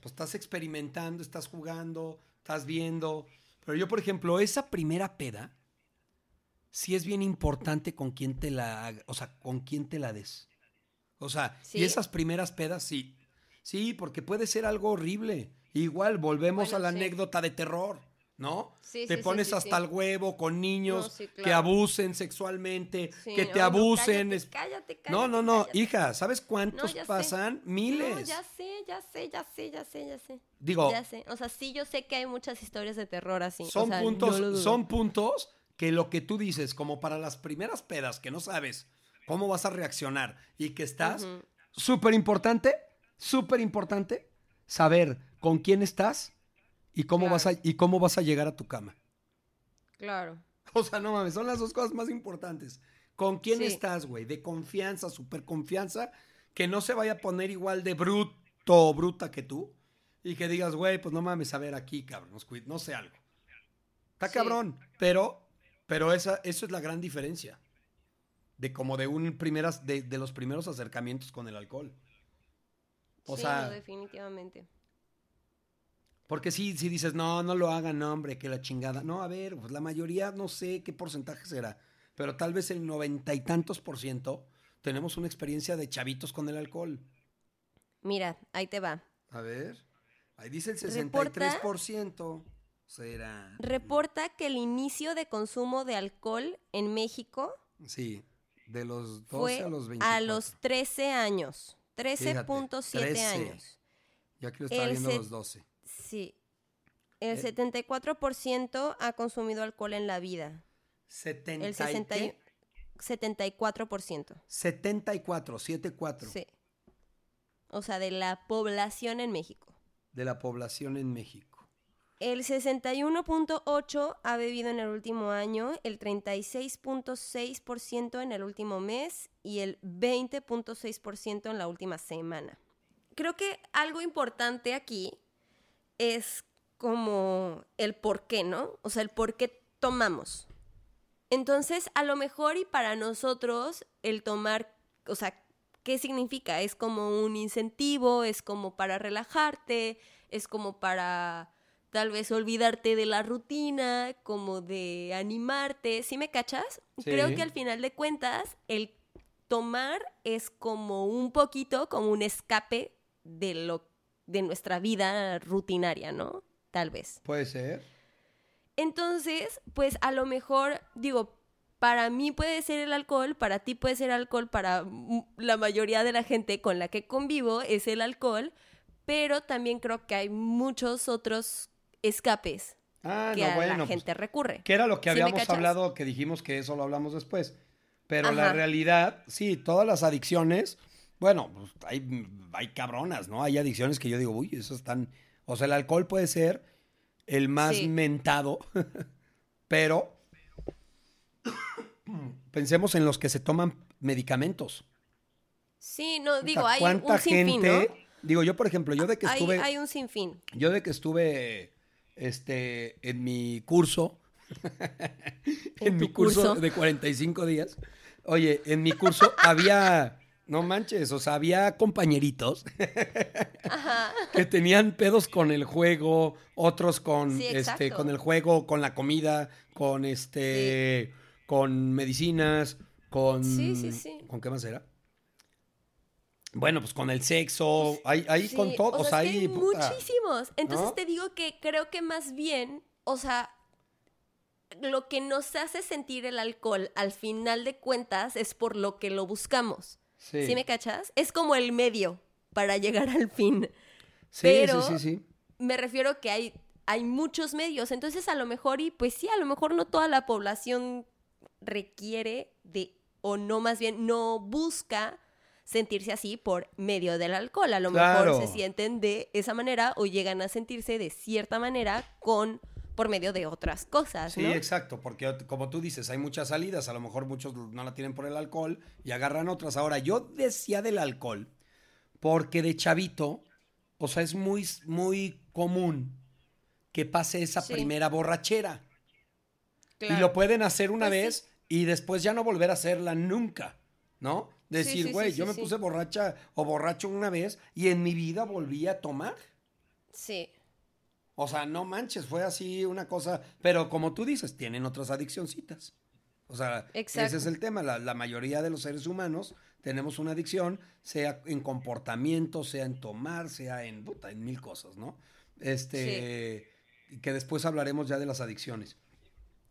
pues estás experimentando, estás jugando, estás viendo. Pero yo, por ejemplo, esa primera peda, sí es bien importante con quién te la, o sea, con quién te la des. O sea, y esas primeras pedas, sí. Sí, porque puede ser algo horrible. Igual, volvemos Bueno, a la sí. anécdota de terror, ¿no? Sí, te sí, pones hasta el huevo con niños No, que abusen sexualmente, que te no, abusen. cállate, es- cállate, cállate, no, no, no, hija, ¿sabes No, cuántos sé. pasan? Miles. No, ya sé, ya sé, ya sé, ya sé, ya sé. Digo- Ya sé. O sea, sí, yo sé que hay muchas historias de terror así. son o sea, puntos, no son puntos que lo que tú dices, como para las primeras pedas que no sabes cómo vas a reaccionar y que estás, súper importante, súper importante saber con quién estás y cómo Claro. vas a y cómo vas a llegar a tu cama. Claro. O sea, no mames, son las dos cosas más importantes. ¿Con quién Sí. estás, güey? De confianza, súper confianza, que no se vaya a poner igual de bruto o bruta que tú y que digas, güey, pues no mames, a ver aquí, cabrón, no sé algo. Está Sí. cabrón, pero, pero esa, eso es la gran diferencia. De como de un primeras, de, de los primeros acercamientos con el alcohol. O sí, sea, no, definitivamente. porque si, si dices, no, no lo hagan, no, hombre, que la chingada. No, a ver, pues la mayoría, no sé qué porcentaje será, pero tal vez el noventa y tantos por ciento tenemos una experiencia de chavitos con el alcohol. Mira, ahí te va. A ver. Ahí dice el Reporta- 63%. Será. Reporta que el inicio de consumo de alcohol en México Sí. De los 12 fue a los 24. a los 13 años. Fíjate, 13.7 13. años. Yo aquí lo estaba el viendo los 12. Sí. El Eh. 74% ha consumido alcohol en la vida. 70 El y 60 y- qué? 74%. 74, 74 Sí. O sea, de la población en México. de la población en México. El 61.8 ha bebido en el último año, el 36.6% en el último mes y el 20.6% en la última semana. Creo que algo importante aquí es como el por qué, ¿no? O sea, el por qué tomamos. Entonces, a lo mejor y para nosotros el tomar, o sea, ¿qué significa? Es como un incentivo, es como para relajarte, es como para tal vez olvidarte de la rutina, como de animarte, ¿sí me cachas? Sí. Creo que al final de cuentas el tomar es como un poquito como un escape de lo de nuestra vida rutinaria, ¿no? Tal vez. Puede ser. Entonces, pues a lo mejor, digo, para mí puede ser el alcohol, para ti puede ser alcohol, para la mayoría de la gente con la que convivo es el alcohol, pero también creo que hay muchos otros escapes Ah, que no, a bueno. la pues, gente recurre. que era lo que ¿Sí me habíamos hablado, que dijimos que eso lo hablamos después. Pero la realidad, sí, todas las adicciones, bueno, pues hay, hay cabronas, ¿no? Hay adicciones que yo digo, uy, eso están. O sea, el alcohol puede ser el más Sí. mentado, pero pensemos en los que se toman medicamentos. Sí, no, digo, hay ¿Cuánta un sinfín? ¿no? Digo, yo, por ejemplo, yo de que Hay, estuve. hay un sinfín. Yo de que estuve este, en mi curso, en, ¿En mi curso, curso? de 45 días, oye, en mi curso había, no manches, o sea, había compañeritos que tenían pedos con el juego, otros con, Sí, este, con el juego, con la comida, con este, con medicinas, con, sí. ¿con qué más era? Bueno, pues con el sexo, hay, hay Sí, con todo, o sea, hay hay muchísimos. Entonces ¿No? te digo que creo que más bien, o sea, lo que nos hace sentir el alcohol al final de cuentas es por lo que lo buscamos. Sí. ¿Sí, me cachas? Es como el medio para llegar al fin. Sí, Pero- sí, sí, sí. Me refiero que hay, hay muchos medios. Entonces a lo mejor, y pues sí, a lo mejor no toda la población requiere de, o no más bien, no busca sentirse así por medio del alcohol. A lo Claro. mejor se sienten de esa manera o llegan a sentirse de cierta manera con por medio de otras cosas, Sí, ¿no? exacto, porque como tú dices, hay muchas salidas, a lo mejor muchos no la tienen por el alcohol y agarran otras. Ahora, yo decía del alcohol porque de chavito, o sea, es muy, muy común que pase esa Sí. primera borrachera. Claro. Y lo pueden hacer una Pues sí. vez y después ya no volver a hacerla nunca, ¿no? Decir, sí, güey, sí, yo me puse borracha o borracho una vez y en mi vida volví a tomar. Sí. O sea, no manches, fue así una cosa. Pero como tú dices, tienen otras adiccioncitas. O sea, Exacto. ese es el tema. La, la mayoría de los seres humanos tenemos una adicción, sea en comportamiento, sea en tomar, sea en, puta, en mil cosas, ¿no? Este, que después hablaremos ya de las adicciones.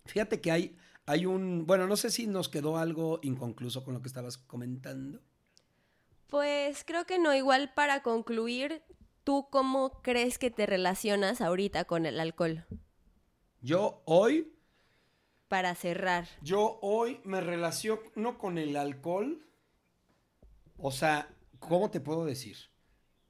Fíjate que hay, hay un, bueno, no sé si nos quedó algo inconcluso con lo que estabas comentando. Pues creo que no. Igual para concluir, ¿tú cómo crees que te relacionas ahorita con el alcohol? Yo hoy Para cerrar. Yo hoy me relaciono con el alcohol. O sea, ¿cómo te puedo decir?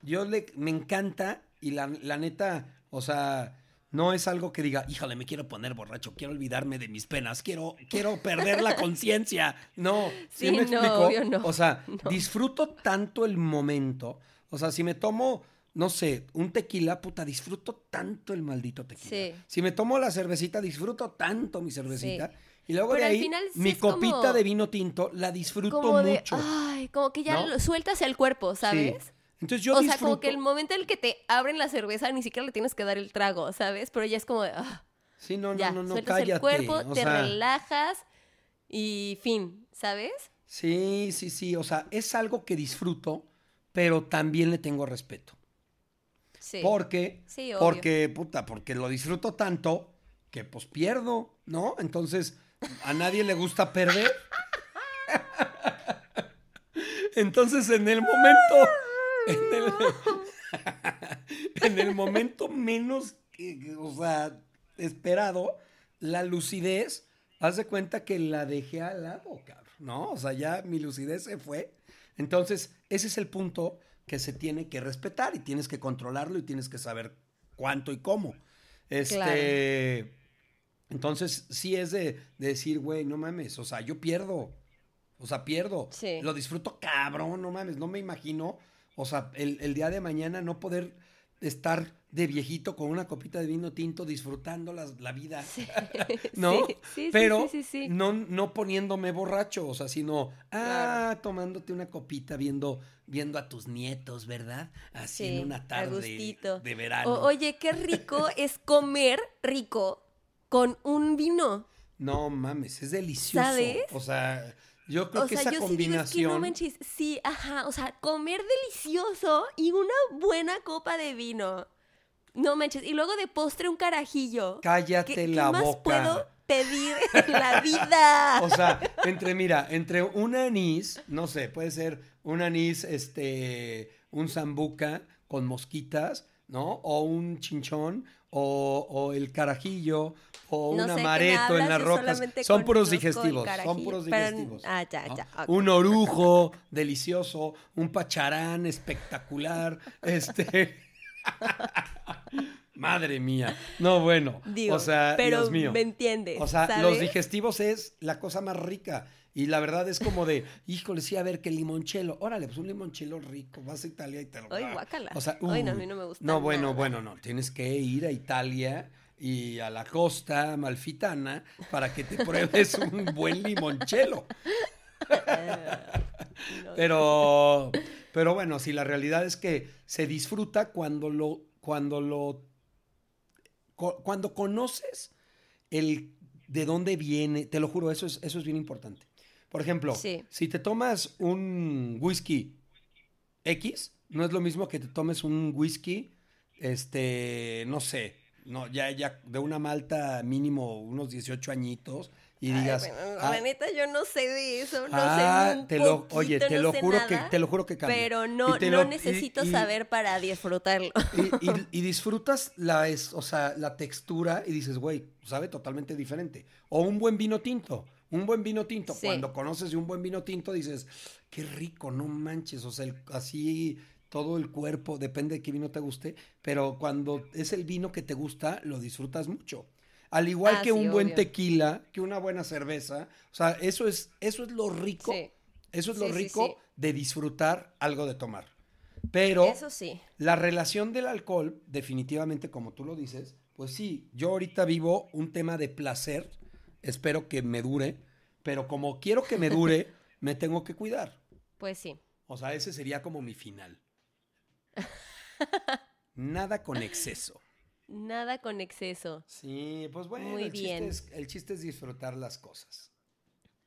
Yo le, me encanta y la, la neta, o sea, no es algo que diga, híjole, me quiero poner borracho, quiero olvidarme de mis penas, quiero, quiero perder la conciencia. No, ¿sí, Sí, me no, explico? obvio no. O sea, No. disfruto tanto el momento. O sea, si me tomo, no sé, un tequila, puta, disfruto tanto el maldito tequila. Sí. Si me tomo la cervecita, disfruto tanto mi cervecita. Sí. Y luego Pero de ahí, final sí mi como- copita de vino tinto la disfruto Como de, mucho. ay, como que ya ¿no? lo sueltas el cuerpo, ¿sabes? Sí. Entonces yo o sea, como que el momento en el que te abren la cerveza ni siquiera le tienes que dar el trago, ¿sabes? Pero ya es como de, ah, Sí, no, no, ya, no, no, sueltas cállate. el cuerpo, o te sea, relajas y fin, ¿sabes? Sí, sí, sí. O sea, es algo que disfruto, pero también le tengo respeto. Sí. Porque, Sí, porque, puta, porque lo disfruto tanto que pues pierdo, ¿no? Entonces, a nadie le gusta perder. Entonces, en el momento, en el, en el momento menos, que, o sea, esperado, la lucidez, haz de cuenta que la dejé al lado, cabrón, ¿no? O sea, ya mi lucidez se fue. Entonces, ese es el punto que se tiene que respetar y tienes que controlarlo y tienes que saber cuánto y cómo. Este, entonces, sí es de, de decir, güey, no mames, o sea, yo pierdo. O sea, pierdo. Sí. Lo disfruto cabrón, no mames, no me imagino. O sea, el, el día de mañana no poder estar de viejito con una copita de vino tinto disfrutando las- la vida. Sí. ¿No? Sí, sí, sí, Pero sí, sí, sí. No, no poniéndome borracho, o sea, sino, ah, tomándote una copita viendo, viendo a tus nietos, ¿verdad? Así Sí, en una tarde de verano. O- oye, qué rico es comer rico con un vino. No mames, es delicioso. ¿Sabes? O sea, yo creo O que sea, esa yo sí digo, es que no combinación. manches. Sí, ajá. O sea, comer delicioso y una buena copa de vino. No manches. Y luego de postre un carajillo. cállate ¿Qué, la qué más boca. puedo pedir en la vida? O sea, entre, mira, entre un anís, no sé, puede ser un anís, este, un zambuca con mosquitas, ¿no? O un chinchón, o, o el carajillo, o No un amareto en las rocas. Son puros digestivos, son puros pero- digestivos. ah. Un orujo delicioso, un pacharán espectacular, este... Madre mía. No, bueno. Digo, o sea, pero Dios mío. me entiendes. O sea, ¿sabes? los digestivos es la cosa más rica. Y la verdad es como de, híjole, sí, a ver, que limonchelo. Órale, pues un limonchelo rico. Vas a Italia y te lo Ay, ah. guácala. O sea, Ay, no, a mí no me gusta No, bueno, nada. bueno, no. Tienes que ir a Italia y a la costa malfitana para que te pruebes un buen limonchelo. No, Pero, pero bueno, sí, la realidad es que se disfruta cuando lo, cuando lo, cuando conoces el de dónde viene, te lo juro, eso es, eso es bien importante. Por ejemplo, Sí. si te tomas un whisky X, no es lo mismo que te tomes un whisky, este, no sé, no, ya, ya de una malta mínimo unos 18 añitos y Ay, digas, bueno, "Ah, la neta, yo no sé de eso, no Ah, sé ni un te lo, poquito, oye, te no lo juro nada, que te lo juro que cambia. Pero no, no lo- necesito y- saber para disfrutarlo. Y, y- y disfrutas la, es, o sea, la textura y dices, güey, sabe totalmente diferente. O un buen vino tinto. Un buen vino tinto. Sí. Cuando conoces de un buen vino tinto dices, qué rico, no manches. O sea, el- así todo el cuerpo, depende de qué vino te guste. Pero cuando es el vino que te gusta, lo disfrutas mucho. Al igual Ah, que sí, un buen obvio. tequila, que una buena cerveza. O sea, eso es, eso es lo rico. Sí. Eso es lo rico de disfrutar algo de tomar. Pero Eso sí. la relación del alcohol, definitivamente, como tú lo dices, pues sí, yo ahorita vivo un tema de placer, espero que me dure, pero como quiero que me dure, me tengo que cuidar. Pues sí. O sea, ese sería como mi final. Nada con exceso. Nada con exceso. Sí, pues bueno, Muy el, bien. Chiste es, el chiste es disfrutar las cosas.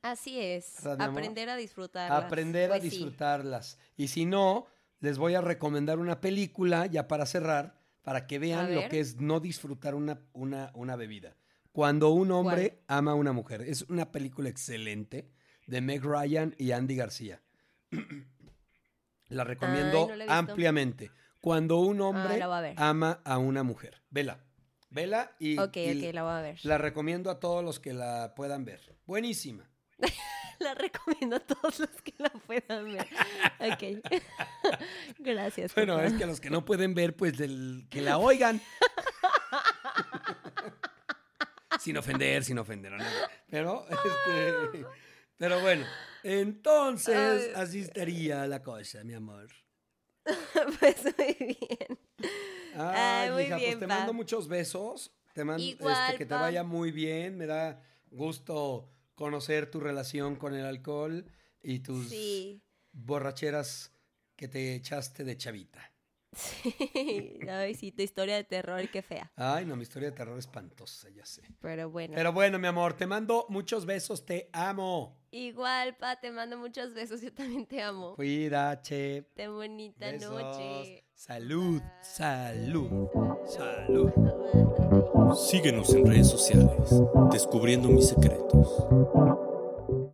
Así es. Aprender a disfrutarlas. Aprender a Pues sí. disfrutarlas. Y si no, les voy a recomendar una película, ya para cerrar, para que vean lo que es no disfrutar una, una, una bebida. Cuando un hombre ama a una mujer. Es una película excelente de Meg Ryan y Andy García. la recomiendo Ay, no la he visto. ampliamente. Cuando un hombre la voy a ver. ama a una mujer. Vela. Vela y, Ok, y ok, la voy a ver. la recomiendo a todos los que la puedan ver. Buenísima. La recomiendo a todos los que la puedan ver. Ok. Gracias. Bueno, papá. es que a los que no pueden ver, pues del- que la oigan. sin ofender, sin ofender a nadie. Pero, este, pero bueno, entonces Ay. así estaría la cosa, mi amor. Pues muy bien. Ay, Ay, muy hija, bien, pues te pa. mando muchos besos. Te mando Igual, este, que te vaya muy bien. Me da gusto conocer tu relación con el alcohol y tus Sí. borracheras que te echaste de chavita. Sí. Ay, sí, tu historia de terror, qué fea. Ay, no, mi historia de terror espantosa, ya sé. Pero bueno. Pero bueno, mi amor, te mando muchos besos, te amo. Igual, pa, te mando muchos besos. Yo también te amo. Cuídate. Ten bonita Besos. noche. Salud, salud, salud. Síguenos en redes sociales, descubriendo mis secretos.